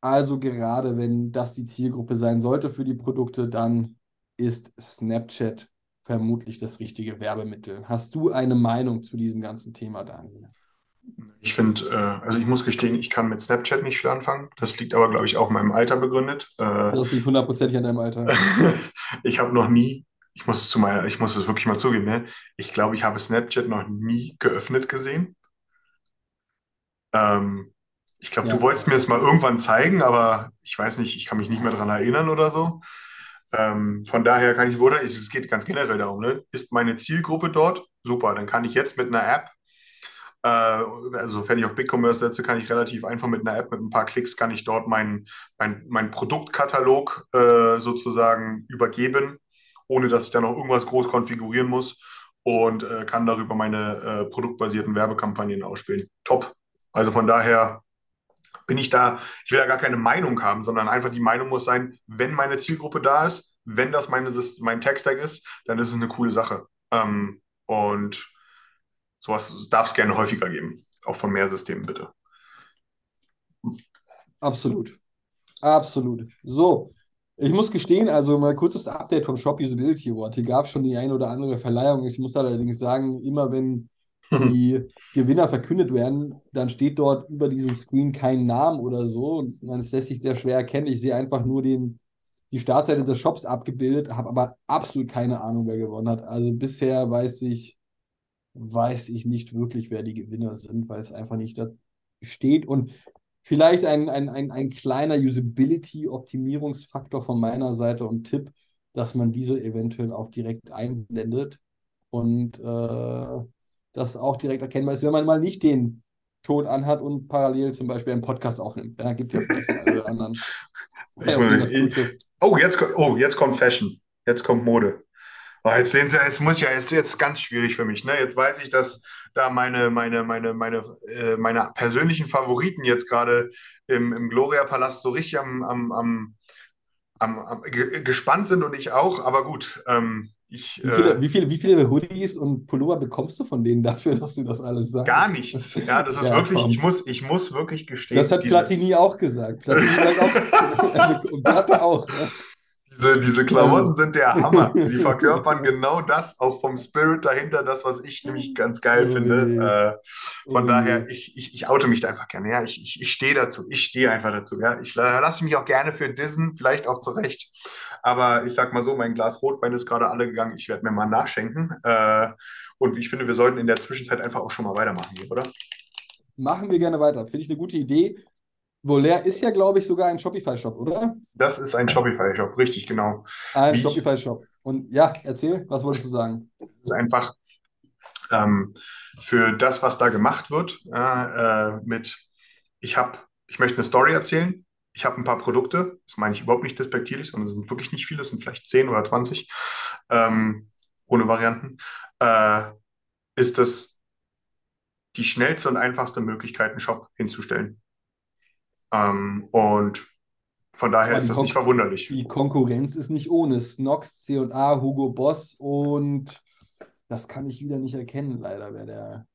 Also gerade wenn das die Zielgruppe sein sollte für die Produkte, dann ist Snapchat vermutlich das richtige Werbemittel. Hast du eine Meinung zu diesem ganzen Thema, Daniel? Ich finde, äh, also ich muss gestehen, ich kann mit Snapchat nicht viel anfangen. Das liegt aber, glaube ich, auch in meinem Alter begründet. Äh, das liegt hundertprozentig an deinem Alter. ich habe noch nie, ich muss es zu meiner, ich muss es wirklich mal zugeben, ne? Ich glaube, ich habe Snapchat noch nie geöffnet gesehen. Ähm, ich glaube, Ja. du wolltest mir das mal irgendwann zeigen, aber ich weiß nicht, ich kann mich nicht mehr daran erinnern oder so. Ähm, von daher kann ich es es geht ganz generell darum, ne? Ist meine Zielgruppe dort? Super, dann kann ich jetzt mit einer App, äh, also sofern ich auf BigCommerce setze, kann ich relativ einfach mit einer App, mit ein paar Klicks, kann ich dort meinen mein, mein Produktkatalog äh, sozusagen übergeben, ohne dass ich da noch irgendwas groß konfigurieren muss und äh, kann darüber meine äh, produktbasierten Werbekampagnen ausspielen. Top. Also von daher bin ich da, ich will da gar keine Meinung haben, sondern einfach die Meinung muss sein, wenn meine Zielgruppe da ist, wenn das meine, mein Tech-Stack ist, dann ist es eine coole Sache. Ähm, und sowas darf es gerne häufiger geben. Auch von mehr Systemen, bitte. Absolut. Absolut. So, ich muss gestehen, also mal kurzes Update vom Shop Usability Award. Hier gab es schon die ein oder andere Verleihung. Ich muss allerdings sagen, immer wenn die Gewinner verkündet werden, dann steht dort über diesem Screen kein Name oder so. Und man lässt sich sehr schwer erkennen. Ich sehe einfach nur den, die Startseite des Shops abgebildet, habe aber absolut keine Ahnung, wer gewonnen hat. Also bisher weiß ich, weiß ich nicht wirklich, wer die Gewinner sind, weil es einfach nicht da steht. Und vielleicht ein, ein, ein, ein kleiner Usability-Optimierungsfaktor von meiner Seite und Tipp, dass man diese eventuell auch direkt einblendet und äh, das auch direkt erkennbar ist, wenn man mal nicht den Ton anhat und parallel zum Beispiel einen Podcast aufnimmt. Ja, gibt den einen oder anderen. Ich das meine, zutrifft. Oh, jetzt, oh, jetzt kommt Fashion. Jetzt kommt Mode. Oh, jetzt sehen Sie, jetzt muss ja, jetzt jetzt ganz schwierig für mich. Ne? Jetzt weiß ich, dass da meine, meine, meine, meine, äh, meine persönlichen Favoriten jetzt gerade im, im Gloria-Palast so richtig am, am, am, am, am ge gespannt sind und ich auch. Aber gut, ähm, ich Wie viele, äh, wie viele, wie viele Hoodies und Pullover bekommst du von denen dafür, dass du das alles sagst? gar nichts. Ja, das ist Ja, wirklich, komm. ich muss, ich muss wirklich gestehen, Das hat diese, Platini auch gesagt. Platini sagt auch, und Platte auch. Ne? Diese, diese Klamotten sind der Hammer. Sie verkörpern genau das, auch vom Spirit dahinter, das, was ich nämlich ganz geil finde. Äh, von daher, ich, ich, ich oute mich da einfach gerne. Ja, ich, ich, ich stehe dazu. Ich stehe einfach dazu. Ja, ich la- lasse mich auch gerne für Dissen, vielleicht auch zurecht. Aber ich sag mal so, mein Glas Rotwein ist gerade alle gegangen. Ich werde mir mal nachschenken. Äh, und ich finde, wir sollten in der Zwischenzeit einfach auch schon mal weitermachen hier, oder? Machen wir gerne weiter. Finde ich eine gute Idee. Volair ist ja, glaube ich, sogar ein Shopify-Shop, oder? Das ist ein Shopify-Shop, richtig genau. Ein Wie ich- Shopify-Shop. Und ja, erzähl, was wolltest du sagen? Es ist einfach ähm, für das, was da gemacht wird, ja, äh, mit, ich habe, ich möchte eine Story erzählen, ich habe ein paar Produkte, das meine ich überhaupt nicht despektierlich, sondern es sind wirklich nicht viele, es sind vielleicht 10 oder 20, ähm, ohne Varianten, äh, ist das die schnellste und einfachste Möglichkeit, einen Shop hinzustellen. Ähm, und von daher ist das Kon- nicht verwunderlich. Die Konkurrenz ist nicht ohne. Snox, C&A, Hugo Boss und das kann ich wieder nicht erkennen, leider, wer der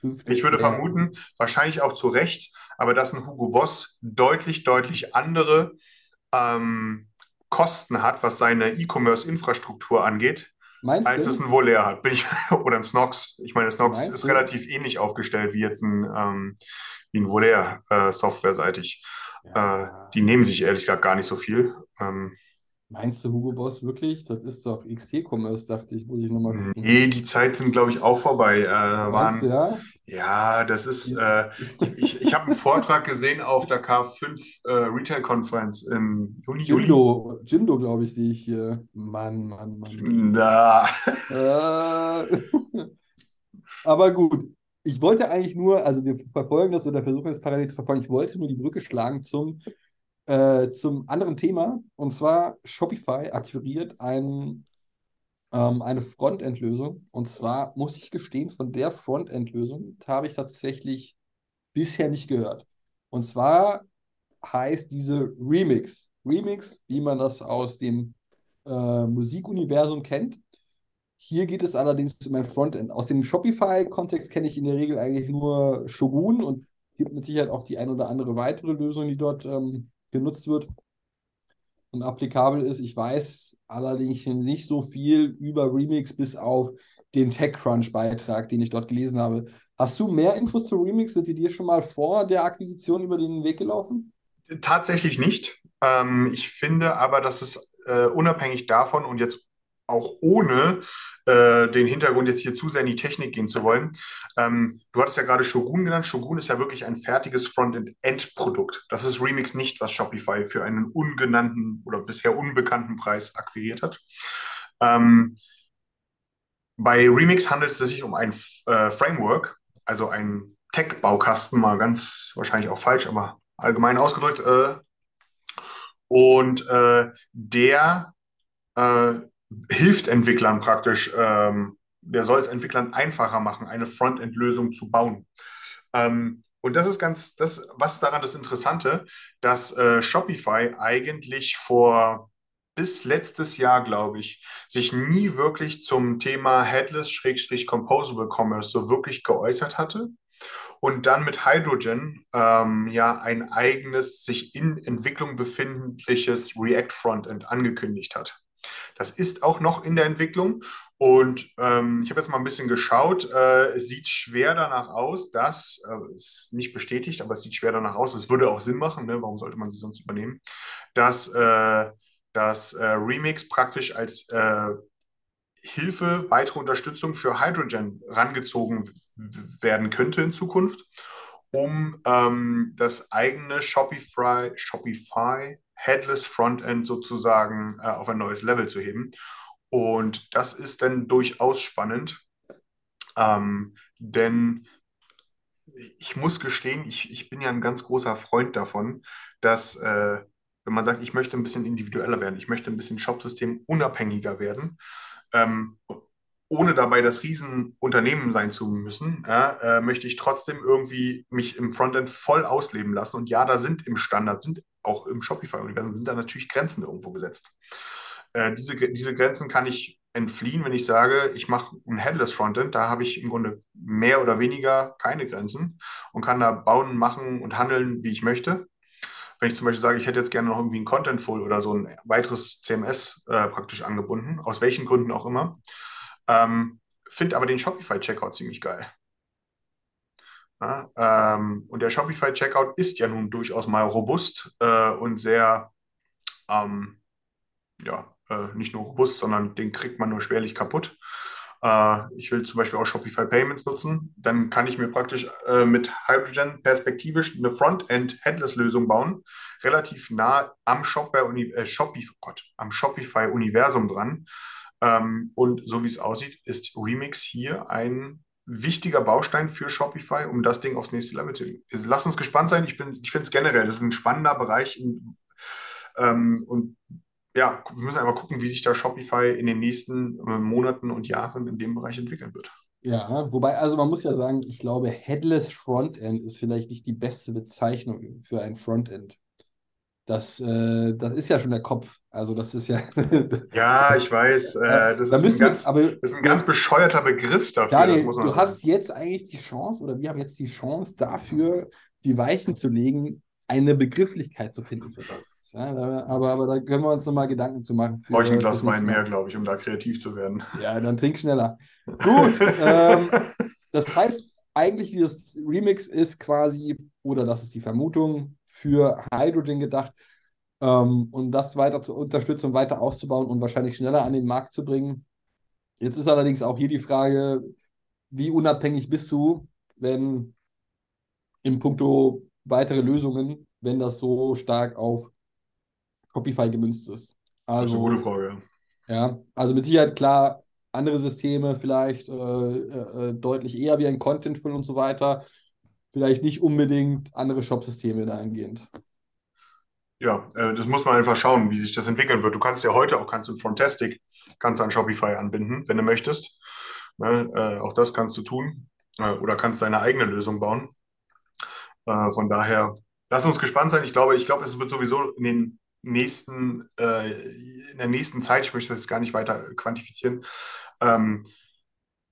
fünfte Ich würde vermuten, wahrscheinlich auch zu Recht, aber dass ein Hugo Boss deutlich, deutlich andere ähm, Kosten hat, was seine E-Commerce-Infrastruktur angeht, Meinst als du? es ein Volair hat. Bin ich, oder ein Snox. Ich meine, Snox Meinst ist du? relativ ähnlich aufgestellt wie jetzt ein, ähm, Volair äh, softwareseitig. Äh, die nehmen sich ehrlich gesagt gar nicht so viel. Ähm, Meinst du Hugo Boss wirklich? Das ist doch XT-Commerce, dachte ich, muss ich nochmal gucken. nee, die Zeit sind, glaube ich, auch vorbei. Äh, Meinst du, waren, ja? Ja, das ist, äh, ich, ich habe einen Vortrag gesehen auf der K5 äh, Retail Conference im Juni, Juli. Jimdo, Jimdo, glaube ich, sehe ich hier. Mann, Mann, Mann. Da. Äh, aber gut, ich wollte eigentlich nur, also wir verfolgen das oder versuchen das parallel zu verfolgen, ich wollte nur die Brücke schlagen zum, äh, zum anderen Thema. Und zwar Shopify akquiriert ein, ähm, eine Frontend-Lösung. Und zwar muss ich gestehen, von der Frontend-Lösung habe ich tatsächlich bisher nicht gehört. Und zwar heißt diese Remix. Remix, wie man das aus dem äh, Musikuniversum kennt. Hier geht es allerdings um ein Frontend. Aus dem Shopify-Kontext kenne ich in der Regel eigentlich nur Shogun und gibt mit Sicherheit auch die ein oder andere weitere Lösung, die dort ähm, genutzt wird und applikabel ist. Ich weiß allerdings nicht so viel über Remix bis auf den TechCrunch-Beitrag, den ich dort gelesen habe. Hast du mehr Infos zu Remix? Sind die dir schon mal vor der Akquisition über den Weg gelaufen? Tatsächlich nicht. Ähm, ich finde aber, dass es äh, unabhängig davon und jetzt auch ohne äh, den Hintergrund jetzt hier zu sehr in die Technik gehen zu wollen. Ähm, du hattest ja gerade Shogun genannt. Shogun ist ja wirklich ein fertiges Frontend-Endprodukt. Das ist Remix nicht, was Shopify für einen ungenannten oder bisher unbekannten Preis akquiriert hat. Ähm, bei Remix handelt es sich um ein äh, Framework, also ein Tech-Baukasten, mal ganz wahrscheinlich auch falsch, aber allgemein ausgedrückt. Äh, und äh, der äh, hilft Entwicklern praktisch, ähm, der soll es Entwicklern einfacher machen, eine Frontend-Lösung zu bauen. Ähm, und das ist ganz, das, was daran das Interessante, dass äh, Shopify eigentlich vor bis letztes Jahr, glaube ich, sich nie wirklich zum Thema Headless-Composable Commerce so wirklich geäußert hatte und dann mit Hydrogen ähm, ja ein eigenes, sich in Entwicklung befindliches React Frontend angekündigt hat. Das ist auch noch in der Entwicklung und ähm, ich habe jetzt mal ein bisschen geschaut. Äh, es sieht schwer danach aus, dass, äh, ist nicht bestätigt, aber es sieht schwer danach aus, es würde auch Sinn machen, ne? warum sollte man sie sonst übernehmen, dass äh, das äh, Remix praktisch als äh, Hilfe, weitere Unterstützung für Hydrogen rangezogen werden könnte in Zukunft, um ähm, das eigene Shopify, Shopify Headless Frontend sozusagen äh, auf ein neues Level zu heben. Und das ist dann durchaus spannend, ähm, denn ich muss gestehen, ich, ich bin ja ein ganz großer Freund davon, dass äh, wenn man sagt, ich möchte ein bisschen individueller werden, ich möchte ein bisschen Shopsystem unabhängiger werden, ähm, ohne dabei das Riesenunternehmen sein zu müssen, ja, äh, möchte ich trotzdem irgendwie mich im Frontend voll ausleben lassen. Und ja, da sind im Standard, sind auch im Shopify-Universum, sind da natürlich Grenzen irgendwo gesetzt. Äh, diese, diese Grenzen kann ich entfliehen, wenn ich sage, ich mache ein Headless Frontend, da habe ich im Grunde mehr oder weniger keine Grenzen und kann da bauen, machen und handeln, wie ich möchte. Wenn ich zum Beispiel sage, ich hätte jetzt gerne noch irgendwie ein Contentful oder so ein weiteres CMS äh, praktisch angebunden, aus welchen Gründen auch immer, ähm, Finde aber den Shopify-Checkout ziemlich geil. Ja, ähm, und der Shopify-Checkout ist ja nun durchaus mal robust äh, und sehr, ähm, ja, äh, nicht nur robust, sondern den kriegt man nur schwerlich kaputt. Äh, ich will zum Beispiel auch Shopify Payments nutzen. Dann kann ich mir praktisch äh, mit Hydrogen perspektivisch eine Frontend-Headless-Lösung bauen, relativ nah am, Shopify, äh, Shopify, oh Gott, am Shopify-Universum dran ähm, und so wie es aussieht, ist Remix hier ein wichtiger Baustein für Shopify, um das Ding aufs nächste Level zu bringen. Lass uns gespannt sein. Ich, ich finde es generell, das ist ein spannender Bereich. In, ähm, und ja, wir müssen einfach gucken, wie sich da Shopify in den nächsten äh, Monaten und Jahren in dem Bereich entwickeln wird. Ja, wobei, also man muss ja sagen, ich glaube, Headless Frontend ist vielleicht nicht die beste Bezeichnung für ein Frontend. Das, äh, das ist ja schon der Kopf. Also das ist ja. ja, ich weiß. Äh, das, da ist ein ganz, wir, aber, das ist ein ganz bescheuerter Begriff dafür. Daniel, du sagen. hast jetzt eigentlich die Chance, oder wir haben jetzt die Chance dafür, die Weichen zu legen, eine Begrifflichkeit zu finden für das. Ja, aber, aber da können wir uns nochmal Gedanken zu machen. Brauche ich ein Glas Wein mehr, glaube ich, um da kreativ zu werden. Ja, dann trink schneller. Gut. ähm, das heißt, eigentlich dieses Remix ist quasi, oder das ist die Vermutung, für Hydrogen gedacht ähm, und das weiter zu unterstützen und weiter auszubauen und wahrscheinlich schneller an den Markt zu bringen. Jetzt ist allerdings auch hier die Frage, wie unabhängig bist du, wenn in puncto weitere Lösungen, wenn das so stark auf Shopify gemünzt ist. Also, das ist eine gute Frage. Ja, also mit Sicherheit klar, andere Systeme vielleicht äh, äh, deutlich eher wie ein Contentful und so weiter vielleicht nicht unbedingt andere Shop-Systeme dahingehend. Ja, äh, das muss man einfach schauen, wie sich das entwickeln wird. Du kannst ja heute auch kannst du Frontastic kannst an Shopify anbinden, wenn du möchtest. Ne, äh, auch das kannst du tun. Äh, oder kannst deine eigene Lösung bauen. Äh, von daher Lass uns gespannt sein. Ich glaube, ich glaube, es wird sowieso in den nächsten, äh, in der nächsten Zeit, ich möchte das jetzt gar nicht weiter quantifizieren, ähm,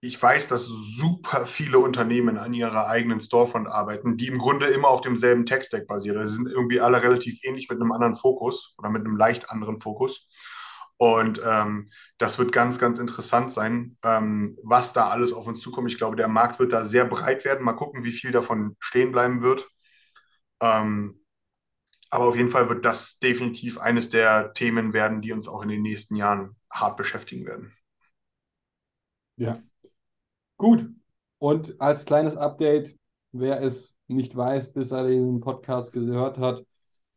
ich weiß, dass super viele Unternehmen an ihrer eigenen Storefront arbeiten, die im Grunde immer auf demselben Tech-Stack basieren. Also sie sind irgendwie alle relativ ähnlich mit einem anderen Fokus oder mit einem leicht anderen Fokus. Und ähm, das wird ganz, ganz interessant sein, ähm, was da alles auf uns zukommt. Ich glaube, der Markt wird da sehr breit werden. Mal gucken, wie viel davon stehen bleiben wird. Ähm, aber auf jeden Fall wird das definitiv eines der Themen werden, die uns auch in den nächsten Jahren hart beschäftigen werden. Ja. Gut. Und als kleines Update, wer es nicht weiß, bis er den Podcast gehört hat,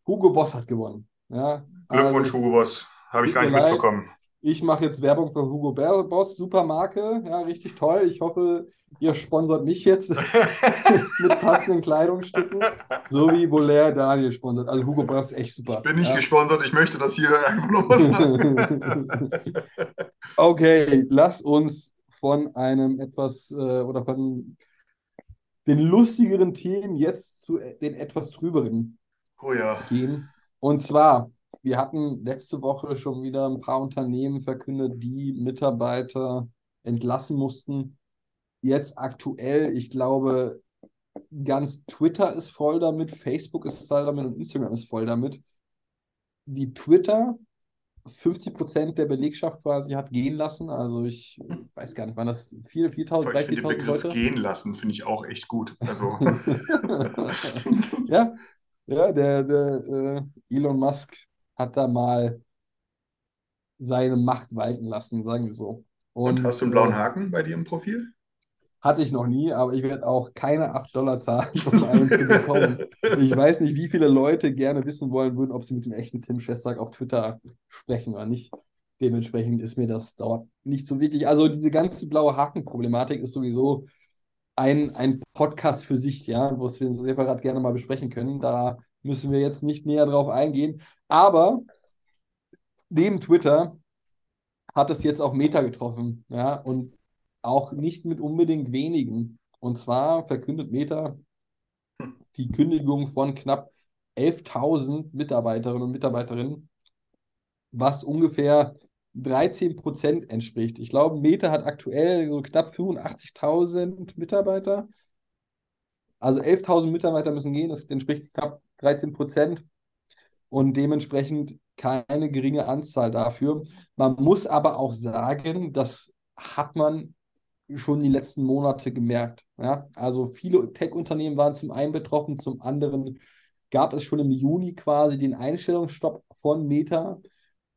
Hugo Boss hat gewonnen. Ja, Glückwunsch, also, Hugo Boss. Habe ich gar nicht leid. mitbekommen. Ich mache jetzt Werbung für Hugo Boss, super Marke, ja, richtig toll. Ich hoffe, ihr sponsert mich jetzt mit passenden Kleidungsstücken, so wie Bolaire Daniel sponsert. Also Hugo Boss ist echt super. Bin nicht ja. gesponsert, ich möchte das hier einfach nochmal sagen. okay, lass uns von einem etwas äh, oder von den lustigeren Themen jetzt zu den etwas trüberen Oh ja. gehen. Und zwar, wir hatten letzte Woche schon wieder ein paar Unternehmen verkündet, die Mitarbeiter entlassen mussten. Jetzt aktuell, ich glaube, ganz Twitter ist voll damit, Facebook ist voll damit und Instagram ist voll damit. Wie Twitter 50 Prozent der Belegschaft quasi hat gehen lassen. Also ich weiß gar nicht, waren das 4, 4.000, Ich finde den 3.000, Begriff 4.000 Leute? gehen lassen, finde ich auch echt gut. Also, ja, ja, der, der äh, Elon Musk hat da mal seine Macht walten lassen, sagen wir so. und hast du einen blauen äh, Haken bei dir im Profil? Hatte ich noch nie, aber ich werde auch keine 8 Dollar zahlen, um einen zu bekommen. Ich weiß nicht, wie viele Leute gerne wissen wollen würden, ob sie mit dem echten Tim Schestag auf Twitter sprechen oder nicht. Dementsprechend ist mir das dauert nicht so wichtig. Also diese ganze blaue Haken-Problematik ist sowieso ein, ein Podcast für sich, ja, was wir separat gerne mal besprechen können. Da müssen wir jetzt nicht näher drauf eingehen. Aber neben Twitter hat es jetzt auch Meta getroffen, ja, und auch nicht mit unbedingt wenigen. Und zwar verkündet Meta die Kündigung von knapp 11.000 Mitarbeiterinnen und Mitarbeiterinnen, was ungefähr 13 Prozent entspricht. Ich glaube, Meta hat aktuell so knapp 85.000 Mitarbeiter. Also 11.000 Mitarbeiter müssen gehen, das entspricht knapp 13 Prozent und dementsprechend keine geringe Anzahl dafür. Man muss aber auch sagen, das hat man schon die letzten Monate gemerkt. Ja? Also viele Tech-Unternehmen waren zum einen betroffen, zum anderen gab es schon im Juni quasi den Einstellungsstopp von Meta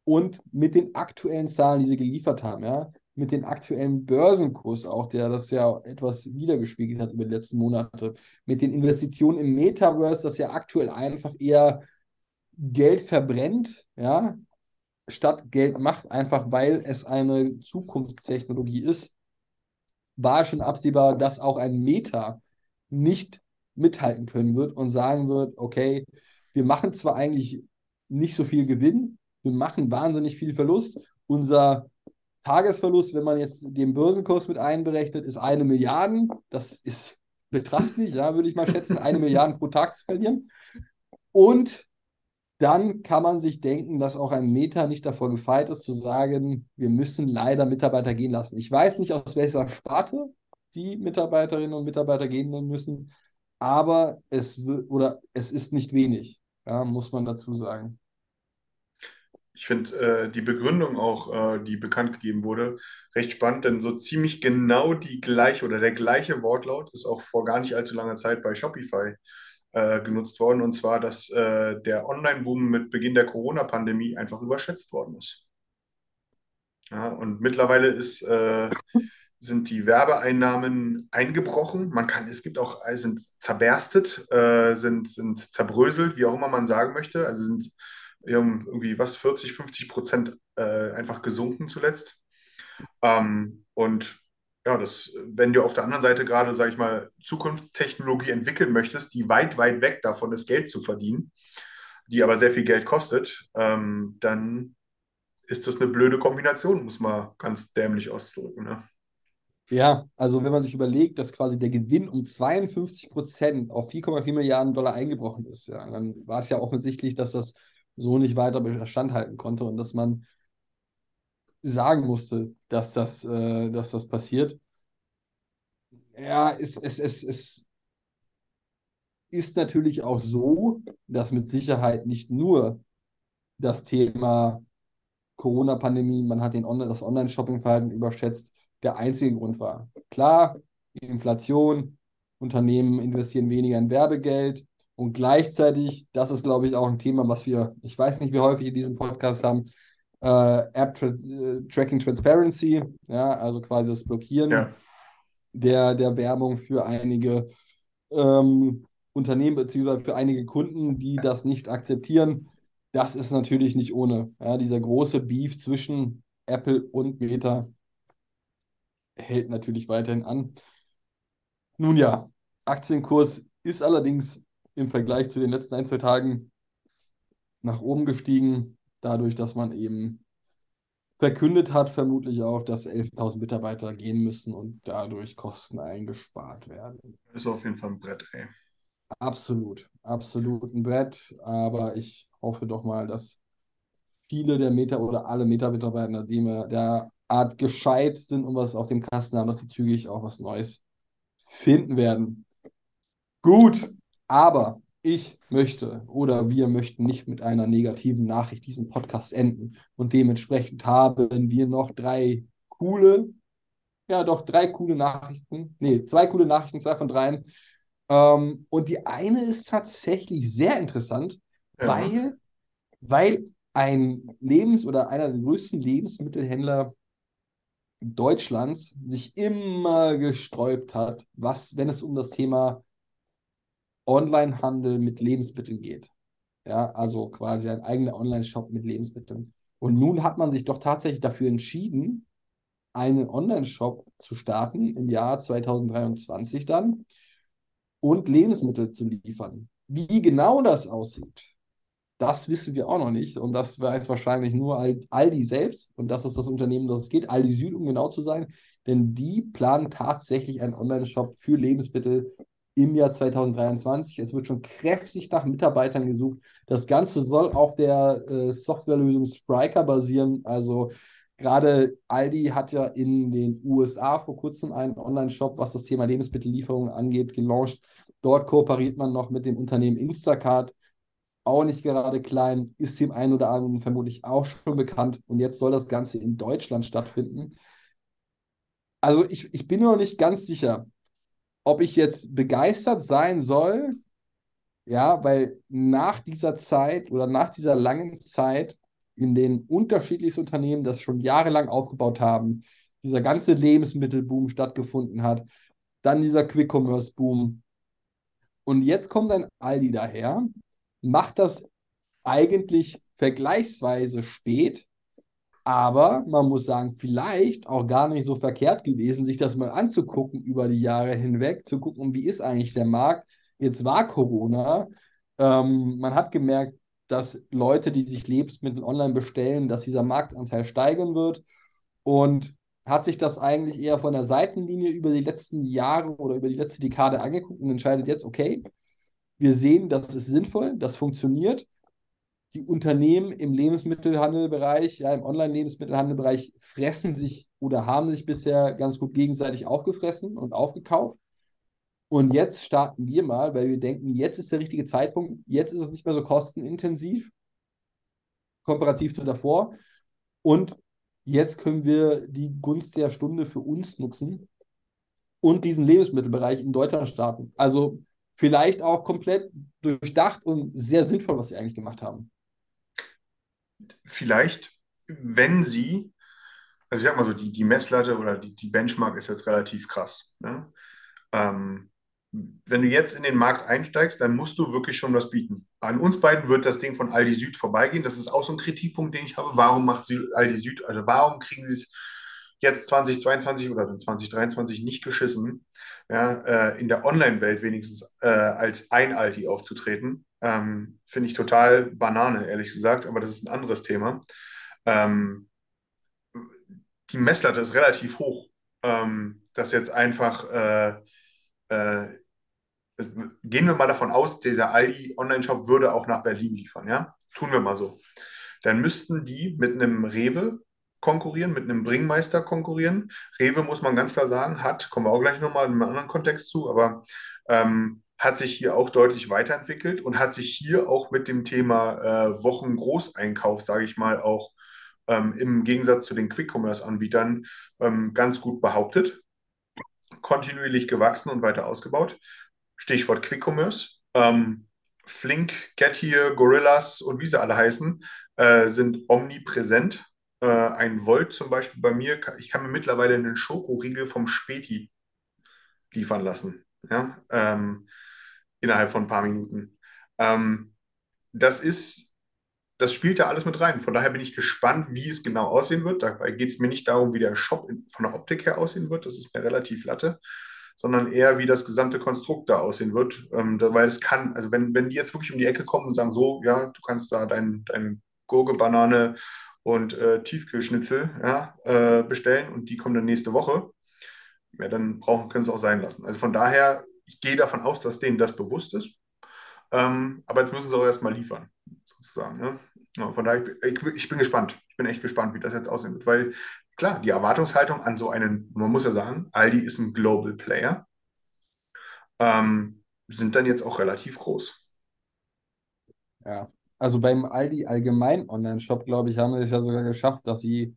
und mit den aktuellen Zahlen, die sie geliefert haben, ja, mit dem aktuellen Börsenkurs auch, der das ja etwas wiedergespiegelt hat über die letzten Monate, mit den Investitionen im Metaverse, das ja aktuell einfach eher Geld verbrennt, ja, statt Geld macht, einfach weil es eine Zukunftstechnologie ist, war schon absehbar, dass auch ein Meta nicht mithalten können wird und sagen wird, okay, wir machen zwar eigentlich nicht so viel Gewinn, wir machen wahnsinnig viel Verlust. Unser Tagesverlust, wenn man jetzt den Börsenkurs mit einberechnet, ist eine Milliarde. Das ist betrachtlich, ja, würde ich mal schätzen, eine Milliarde pro Tag zu verlieren. Und dann kann man sich denken, dass auch ein Meta nicht davor gefeit ist, zu sagen, wir müssen leider Mitarbeiter gehen lassen. Ich weiß nicht, aus welcher Sparte die Mitarbeiterinnen und Mitarbeiter gehen müssen, aber es, oder es ist nicht wenig, ja, muss man dazu sagen. Ich finde äh, die Begründung auch, äh, die bekannt gegeben wurde, recht spannend, denn so ziemlich genau die gleiche oder der gleiche Wortlaut ist auch vor gar nicht allzu langer Zeit bei Shopify äh, genutzt worden. Und zwar, dass äh, der Online-Boom mit Beginn der Corona-Pandemie einfach überschätzt worden ist. Ja, und mittlerweile ist, äh, sind die Werbeeinnahmen eingebrochen. Man kann, es gibt auch, äh, sind zerberstet, äh, sind, sind zerbröselt, wie auch immer man sagen möchte. Also sind irgendwie was, 40, 50 Prozent einfach gesunken zuletzt. Ähm, und ja, das, wenn du auf der anderen Seite gerade, sage ich mal, Zukunftstechnologie entwickeln möchtest, die weit, weit weg davon ist, Geld zu verdienen, die aber sehr viel Geld kostet, ähm, dann ist das eine blöde Kombination, muss man ganz dämlich ausdrücken. Ne? Ja, also wenn man sich überlegt, dass quasi der Gewinn um 52 Prozent auf 4,4 Milliarden Dollar eingebrochen ist, ja, dann war es ja offensichtlich, dass das so nicht weiter Bestand halten konnte und dass man sagen musste, dass das, äh, dass das passiert. Ja, es, es, es, es ist natürlich auch so, dass mit Sicherheit nicht nur das Thema Corona-Pandemie, man hat den Online, das Online-Shopping-Verhalten überschätzt, der einzige Grund war. Klar, Inflation, Unternehmen investieren weniger in Werbegeld und gleichzeitig, das ist, glaube ich, auch ein Thema, was wir, ich weiß nicht, wie häufig in diesem Podcast haben, App -Tra äh, Tracking Transparency, ja, also quasi das Blockieren Ja. der, der Werbung für einige ähm, Unternehmen beziehungsweise für einige Kunden, die das nicht akzeptieren. Das ist natürlich nicht ohne. Ja, dieser große Beef zwischen Apple und Meta hält natürlich weiterhin an. Nun ja, Aktienkurs ist allerdings im Vergleich zu den letzten ein, zwei Tagen nach oben gestiegen, dadurch, dass man eben verkündet hat, vermutlich auch, dass 11.000 Mitarbeiter gehen müssen und dadurch Kosten eingespart werden. Ist auf jeden Fall ein Brett, ey. Absolut, absolut ein Brett, aber ich hoffe doch mal, dass viele der Meta oder alle Meta-Mitarbeiter, die mir der Art gescheit sind und was auf dem Kasten haben, dass sie zügig auch was Neues finden werden. Gut, aber ich möchte oder wir möchten nicht mit einer negativen Nachricht diesen Podcast enden. Und dementsprechend haben wir noch drei coole, ja doch drei coole Nachrichten. Nee, zwei coole Nachrichten, zwei von dreien. Ähm, und die eine ist tatsächlich sehr interessant, Ja. weil, weil ein Lebens- oder einer der größten Lebensmittelhändler Deutschlands sich immer gesträubt hat, was, wenn es um das Thema Onlinehandel mit Lebensmitteln geht. Ja, also quasi ein eigener Online-Shop mit Lebensmitteln. Und nun hat man sich doch tatsächlich dafür entschieden, einen Online-Shop zu starten im Jahr 2023 dann und Lebensmittel zu liefern. Wie genau das aussieht, das wissen wir auch noch nicht. Und das weiß wahrscheinlich nur Al- Aldi selbst. Und das ist das Unternehmen, das es geht. Aldi Süd, um genau zu sein. Denn die planen tatsächlich einen Online-Shop für Lebensmittel im Jahr 2023. Es wird schon kräftig nach Mitarbeitern gesucht. Das Ganze soll auf der äh, Softwarelösung Spryker basieren. Also gerade Aldi hat ja in den USA vor kurzem einen Online-Shop, was das Thema Lebensmittellieferung angeht, gelauncht. Dort kooperiert man noch mit dem Unternehmen Instacart auch nicht gerade klein, ist dem einen oder anderen vermutlich auch schon bekannt. Und jetzt soll das Ganze in Deutschland stattfinden. Also ich, ich bin noch nicht ganz sicher, ob ich jetzt begeistert sein soll, ja, weil nach dieser Zeit oder nach dieser langen Zeit, in denen unterschiedlichste Unternehmen das schon jahrelang aufgebaut haben, dieser ganze Lebensmittelboom stattgefunden hat, dann dieser Quick-Commerce-Boom. Und jetzt kommt ein Aldi daher macht das eigentlich vergleichsweise spät, aber man muss sagen, vielleicht auch gar nicht so verkehrt gewesen, sich das mal anzugucken über die Jahre hinweg, zu gucken, wie ist eigentlich der Markt. Jetzt war Corona. Ähm, man hat gemerkt, dass Leute, die sich Lebensmittel online bestellen, dass dieser Marktanteil steigen wird und hat sich das eigentlich eher von der Seitenlinie über die letzten Jahre oder über die letzte Dekade angeguckt und entscheidet jetzt, okay, wir sehen, das ist sinnvoll, das funktioniert. Die Unternehmen im Lebensmittelhandelbereich, ja, im Online-Lebensmittelhandelbereich fressen sich oder haben sich bisher ganz gut gegenseitig aufgefressen und aufgekauft. Und jetzt starten wir mal, weil wir denken, jetzt ist der richtige Zeitpunkt, jetzt ist es nicht mehr so kostenintensiv, komparativ zu davor. Und jetzt können wir die Gunst der Stunde für uns nutzen und diesen Lebensmittelbereich in Deutschland starten. Also vielleicht auch komplett durchdacht und sehr sinnvoll, was sie eigentlich gemacht haben. Vielleicht, wenn sie, also ich sag mal so, die, die Messlatte oder die, die Benchmark ist jetzt relativ krass. Ne? Ähm, wenn du jetzt in den Markt einsteigst, dann musst du wirklich schon was bieten. An uns beiden wird das Ding von Aldi Süd vorbeigehen. Das ist auch so ein Kritikpunkt, den ich habe. Warum macht sie Aldi Süd, also warum kriegen sie es jetzt 2022 oder 2023 nicht geschissen, ja, äh, in der Online-Welt wenigstens äh, als ein Aldi aufzutreten? Ähm, Finde ich total Banane, ehrlich gesagt, aber das ist ein anderes Thema. Ähm, die Messlatte ist relativ hoch. Ähm, dass jetzt einfach, äh, äh, gehen wir mal davon aus, dieser Aldi Online-Shop würde auch nach Berlin liefern, ja? Tun wir mal so. Dann müssten die mit einem Rewe konkurrieren, mit einem Bringmeister konkurrieren. Rewe, muss man ganz klar sagen, hat, kommen wir auch gleich nochmal in einem anderen Kontext zu, aber ähm, hat sich hier auch deutlich weiterentwickelt und hat sich hier auch mit dem Thema äh, Wochengroßeinkauf, sage ich mal, auch ähm, im Gegensatz zu den Quick-Commerce-Anbietern ähm, ganz gut behauptet. Kontinuierlich gewachsen und weiter ausgebaut. Stichwort Quick-Commerce. Ähm, Flink, Getir, Gorillas und wie sie alle heißen, äh, sind omnipräsent. Äh, ein Volt zum Beispiel bei mir, ich kann mir mittlerweile einen Schokoriegel vom Späti liefern lassen. Ja? Ähm, innerhalb von ein paar Minuten. Ähm, das ist, das spielt da alles mit rein. Von daher bin ich gespannt, wie es genau aussehen wird. Dabei geht es mir nicht darum, wie der Shop in, von der Optik her aussehen wird. Das ist mir relativ latte sondern eher, wie das gesamte Konstrukt da aussehen wird. Ähm, da, weil es kann, also wenn, wenn die jetzt wirklich um die Ecke kommen und sagen, so, ja, du kannst da dein, dein Gurke, Banane und äh, Tiefkühlschnitzel ja, äh, bestellen und die kommen dann nächste Woche, ja, dann brauchen, können sie es auch sein lassen. Also von daher, ich gehe davon aus, dass denen das bewusst ist. Ähm, aber jetzt müssen sie auch erstmal liefern, sozusagen. Ne? Ja, von daher, ich, ich, bin gespannt. Ich bin echt gespannt, wie das jetzt aussehen wird, weil klar, die Erwartungshaltung an so einen, man muss ja sagen, Aldi ist ein Global Player, ähm, sind dann jetzt auch relativ groß. Ja, also beim Aldi allgemein Online-Shop, glaube ich, haben sie es ja sogar geschafft, dass sie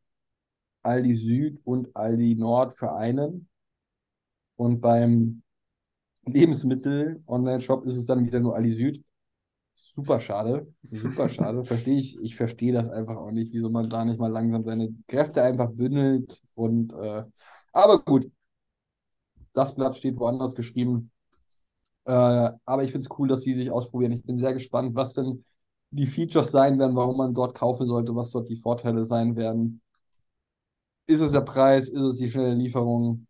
Aldi Süd und Aldi Nord vereinen. Und beim Lebensmittel-Online-Shop ist es dann wieder nur Aldi Süd. Super schade, super schade. Verstehe ich, ich verstehe das einfach auch nicht, wieso man da nicht mal langsam seine Kräfte einfach bündelt. Und äh, aber gut, das Blatt steht woanders geschrieben. Äh, aber ich finde es cool, dass sie sich ausprobieren. Ich bin sehr gespannt, was denn die Features sein werden, warum man dort kaufen sollte, was dort die Vorteile sein werden. Ist es der Preis, ist es die schnelle Lieferung,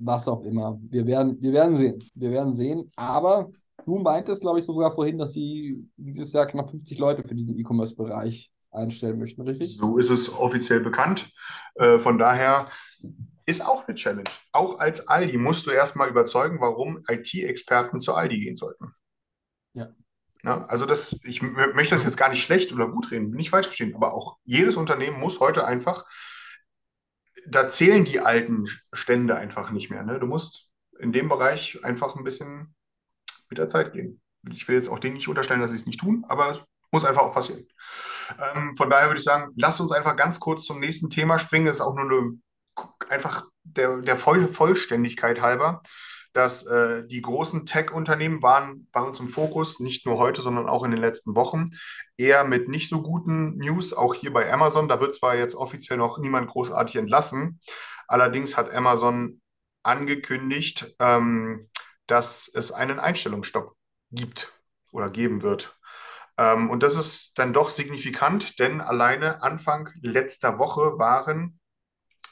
was auch immer. Wir werden, wir werden sehen. Wir werden sehen. Aber du meintest, glaube ich, sogar vorhin, dass sie dieses Jahr knapp 50 Leute für diesen E-Commerce-Bereich einstellen möchten, richtig? So ist es offiziell bekannt. Äh, von daher ist auch eine Challenge. Auch als Aldi musst du erstmal überzeugen, warum IT-Experten zu Aldi gehen sollten. Ja. Ja, also das, ich möchte das jetzt gar nicht schlecht oder gut reden, nicht falsch verstehen, aber auch jedes Unternehmen muss heute einfach, da zählen die alten Stände einfach nicht mehr. Ne? Du musst in dem Bereich einfach ein bisschen mit der Zeit gehen. Ich will jetzt auch denen nicht unterstellen, dass sie es nicht tun, aber es muss einfach auch passieren. Ähm, von daher würde ich sagen, lass uns einfach ganz kurz zum nächsten Thema springen. Das ist auch nur eine, einfach der, der Voll Vollständigkeit halber dass äh, die großen Tech-Unternehmen waren bei uns im Fokus, nicht nur heute, sondern auch in den letzten Wochen, eher mit nicht so guten News, auch hier bei Amazon. Da wird zwar jetzt offiziell noch niemand großartig entlassen, allerdings hat Amazon angekündigt, ähm, dass es einen Einstellungsstopp gibt oder geben wird. Ähm, und das ist dann doch signifikant, denn alleine Anfang letzter Woche waren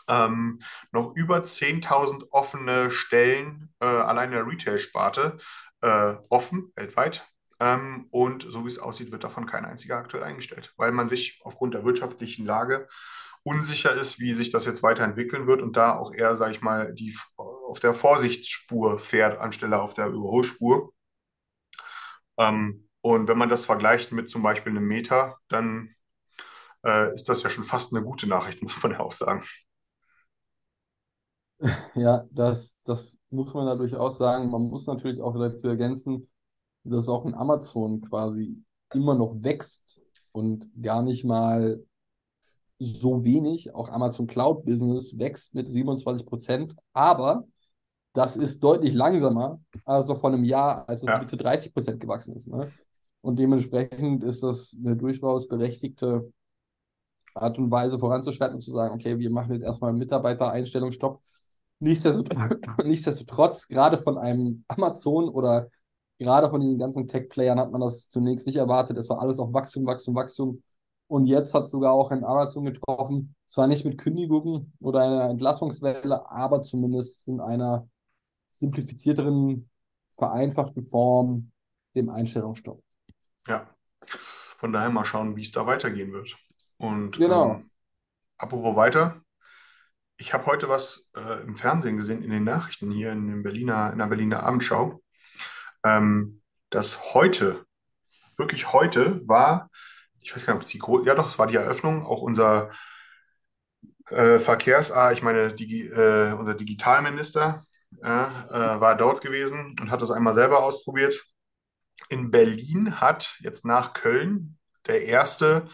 ähm, noch über 10.000 offene Stellen äh, allein in der Retail-Sparte äh, offen weltweit. Ähm, und so wie es aussieht, wird davon kein einziger aktuell eingestellt, weil man sich aufgrund der wirtschaftlichen Lage unsicher ist, wie sich das jetzt weiterentwickeln wird und da auch eher, sage ich mal, die auf der Vorsichtsspur fährt, anstelle auf der Überholspur. Ähm, und wenn man das vergleicht mit zum Beispiel einem Meta, dann äh, ist das ja schon fast eine gute Nachricht, muss man ja auch sagen. Ja, das, das muss man da durchaus sagen. Man muss natürlich auch dafür ergänzen, dass auch ein Amazon quasi immer noch wächst und gar nicht mal so wenig. Auch Amazon Cloud Business wächst mit 27 Prozent, aber das ist deutlich langsamer als noch vor einem Jahr, als es ja. Mitte 30 Prozent gewachsen ist. Ne? Und dementsprechend ist das eine durchaus berechtigte Art und Weise voranzuschreiten und zu sagen, okay, wir machen jetzt erstmal einen Mitarbeitereinstellungsstopp Nichtsdestotrotz, nichtsdestotrotz, gerade von einem Amazon oder gerade von den ganzen Tech-Playern hat man das zunächst nicht erwartet. Es war alles auf Wachstum, Wachstum, Wachstum. Und jetzt hat es sogar auch ein Amazon getroffen. Zwar nicht mit Kündigungen oder einer Entlassungswelle, aber zumindest in einer simplifizierteren, vereinfachten Form, dem Einstellungsstopp. Ja, von daher mal schauen, wie es da weitergehen wird. Und genau. Ähm, apropos weiter, ich habe heute was äh, im Fernsehen gesehen, in den Nachrichten hier in, den Berliner, in der Berliner Abendschau, ähm, dass heute, wirklich heute war, ich weiß gar nicht, ob es die, ja doch, es war die Eröffnung, auch unser äh, Verkehrs, ah, ich meine, Digi, äh, unser Digitalminister äh, war dort gewesen und hat das einmal selber ausprobiert. In Berlin hat jetzt nach Köln der erste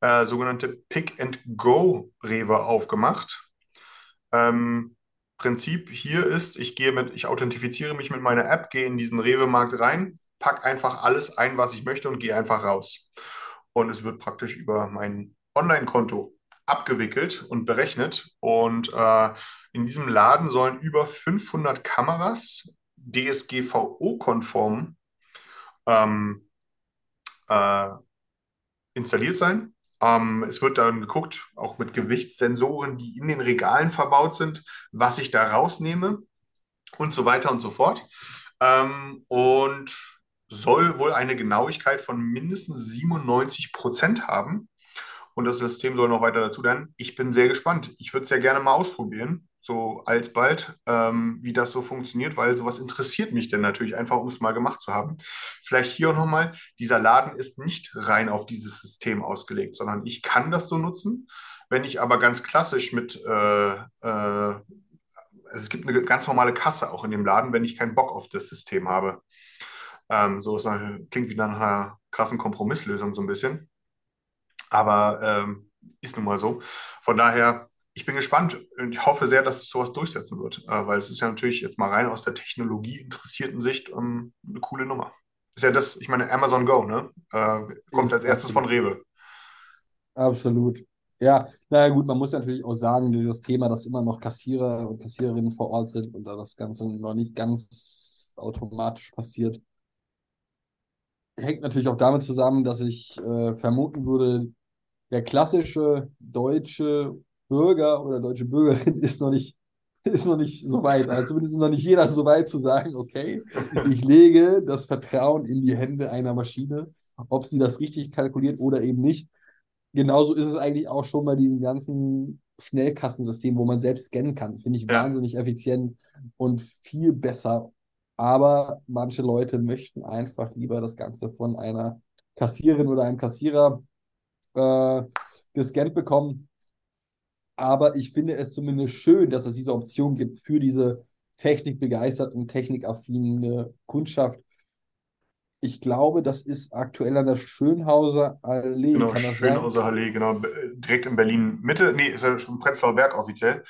äh, sogenannte Pick-and-Go-Rewe aufgemacht. Ähm, Prinzip hier ist, ich gehe mit, ich authentifiziere mich mit meiner App, gehe in diesen Rewe-Markt rein, pack einfach alles ein, was ich möchte und gehe einfach raus. Und es wird praktisch über mein Online-Konto abgewickelt und berechnet. Und äh, in diesem Laden sollen über 500 Kameras DSGVO-konform ähm, äh, installiert sein. Ähm, es wird dann geguckt, auch mit Gewichtssensoren, die in den Regalen verbaut sind, was ich da rausnehme und so weiter und so fort. Ähm, und soll wohl eine Genauigkeit von mindestens 97 Prozent haben. Und das System soll noch weiter dazu lernen. Ich bin sehr gespannt. Ich würde es ja gerne mal ausprobieren, so alsbald, ähm, wie das so funktioniert, weil sowas interessiert mich denn natürlich einfach, um es mal gemacht zu haben. Vielleicht hier auch nochmal, dieser Laden ist nicht rein auf dieses System ausgelegt, sondern ich kann das so nutzen. Wenn ich aber ganz klassisch mit, äh, äh, also es gibt eine ganz normale Kasse auch in dem Laden, wenn ich keinen Bock auf das System habe. Ähm, so ist klingt wie nach einer krassen Kompromisslösung so ein bisschen. Aber ähm, ist nun mal so. Von daher, ich bin gespannt und ich hoffe sehr, dass es sowas durchsetzen wird, äh, weil es ist ja natürlich jetzt mal rein aus der Technologie interessierten Sicht ähm, eine coole Nummer. Ist ja das, ich meine, Amazon Go, ne? Äh, kommt als erstes von. Rewe. Absolut. Ja, naja gut, man muss natürlich auch sagen, dieses Thema, dass immer noch Kassierer und Kassiererinnen vor Ort sind und da das Ganze noch nicht ganz automatisch passiert, hängt natürlich auch damit zusammen, dass ich äh, vermuten würde, der klassische deutsche Bürger oder deutsche Bürgerin ist noch nicht, ist noch nicht so weit. Also zumindest ist noch nicht jeder so weit zu sagen, okay, ich lege das Vertrauen in die Hände einer Maschine, ob sie das richtig kalkuliert oder eben nicht. Genauso ist es eigentlich auch schon bei diesen ganzen Schnellkassensystemen, wo man selbst scannen kann. Das finde ich Ja. wahnsinnig effizient und viel besser. Aber manche Leute möchten einfach lieber das Ganze von einer Kassiererin oder einem Kassierer äh, gescannt bekommen. Aber ich finde es zumindest schön, dass es diese Option gibt für diese technikbegeisterten, technikaffine Kundschaft. Ich glaube, das ist aktuell an der Schönhauser Allee, Genau, das sein? Schönhauser Allee, genau, direkt in Berlin Mitte. Nee, ist ja schon Prenzlauer Berg offiziell.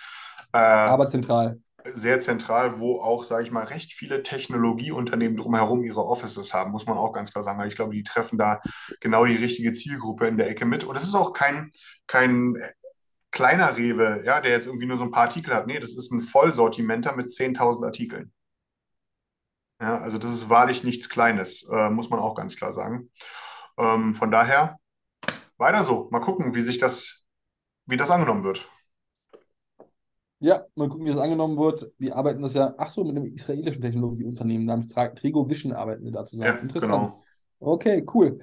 Äh, Aber zentral. sehr zentral, wo auch, sage ich mal, recht viele Technologieunternehmen drumherum ihre Offices haben, muss man auch ganz klar sagen. Ich glaube, die treffen da genau die richtige Zielgruppe in der Ecke mit. Und es ist auch kein, kein kleiner Rewe, ja, der jetzt irgendwie nur so ein paar Artikel hat. Nee, das ist ein Vollsortimenter mit 10.000 Artikeln. Ja, also das ist wahrlich nichts Kleines, äh, muss man auch ganz klar sagen. Ähm, von daher weiter so. Mal gucken, wie sich das, wie das angenommen wird. Ja, mal gucken, wie das angenommen wird. Die arbeiten das ja, ach so, mit einem israelischen Technologieunternehmen namens Trigo Vision arbeiten wir da Ja, zusammen. Interessant. genau. Okay, cool.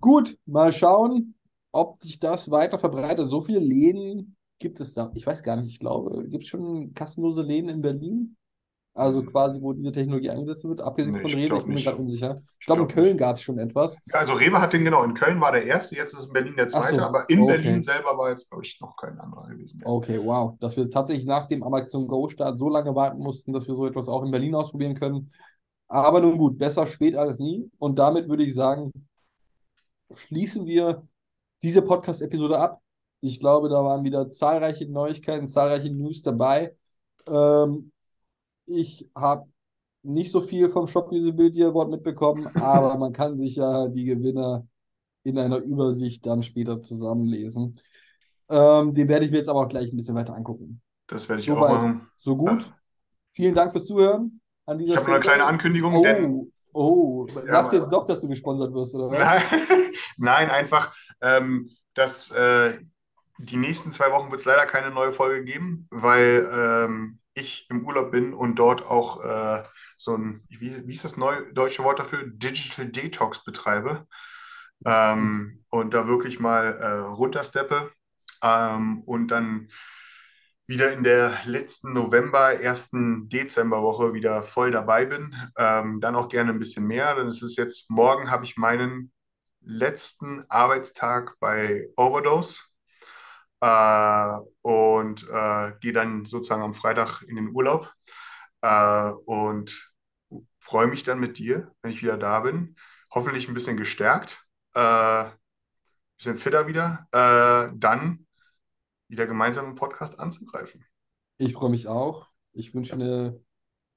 Gut, mal schauen, ob sich das weiter verbreitet. So viele Läden gibt es da. Ich weiß gar nicht, ich glaube, gibt es schon kassenlose Läden in Berlin? Also quasi, wo diese Technologie eingesetzt wird, abgesehen Nee, von ich Rewe, ich bin mir gerade unsicher. Ich glaube, in glaub Köln nicht. gab es schon etwas. Also Rewe hat den genau. In Köln war der erste, jetzt ist in Berlin der zweite, so, aber in okay. Berlin selber war jetzt, glaube ich, noch kein anderer gewesen. Okay, wow. Dass wir tatsächlich nach dem Amazon Go-Start so lange warten mussten, dass wir so etwas auch in Berlin ausprobieren können. Aber nun gut, besser spät als nie. Und damit würde ich sagen, schließen wir diese Podcast-Episode ab. Ich glaube, da waren wieder zahlreiche Neuigkeiten, zahlreiche News dabei. Ähm, ich habe nicht so viel vom Shop Usability Award mitbekommen, aber man kann sich ja die Gewinner in einer Übersicht dann später zusammenlesen. Ähm, den werde ich mir jetzt aber auch gleich ein bisschen weiter angucken. Das werde ich auch Soweit, machen. so gut. Vielen Dank fürs Zuhören an dieser Ich habe noch eine kleine Ankündigung, denn Oh, sagst du jetzt doch, dass du gesponsert wirst, oder was? Nein, nein, einfach, ähm, dass äh, die nächsten zwei Wochen wird es leider keine neue Folge geben, weil ähm, ich im Urlaub bin und dort auch äh, so ein, wie, wie ist das neu, deutsche Wort dafür? Digital Detox betreibe. Ähm, und da wirklich mal äh, runtersteppe ähm, und dann wieder in der letzten November, ersten Dezemberwoche wieder voll dabei bin. Ähm, dann auch gerne ein bisschen mehr. Dann ist es jetzt, morgen habe ich meinen letzten Arbeitstag bei Overdose äh, und äh, gehe dann sozusagen am Freitag in den Urlaub äh, und freue mich dann mit dir, wenn ich wieder da bin. Hoffentlich ein bisschen gestärkt, äh, bisschen fitter wieder. Äh, dann wieder gemeinsam im Podcast anzugreifen. Ich freue mich auch. Ich wünsche eine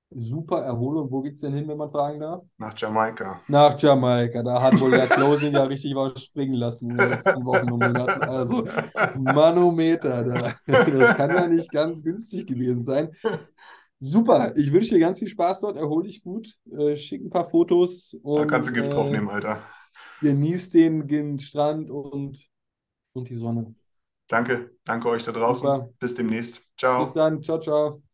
super Erholung. Wo geht's denn hin, wenn man fragen darf? Nach Jamaika. Nach Jamaika. Da hat wohl der Closing ja richtig was springen lassen in den letzten Wochen und Monaten. Also Manometer, da. das kann ja nicht ganz günstig gewesen sein. Super, ich wünsche dir ganz viel Spaß dort, erhol dich gut, äh, schick ein paar Fotos Da und kannst du Gift äh, draufnehmen, Alter. genieß den, den Strand und, und die Sonne. Danke, danke euch da draußen. Super. Bis demnächst. Ciao. Bis dann, ciao, ciao.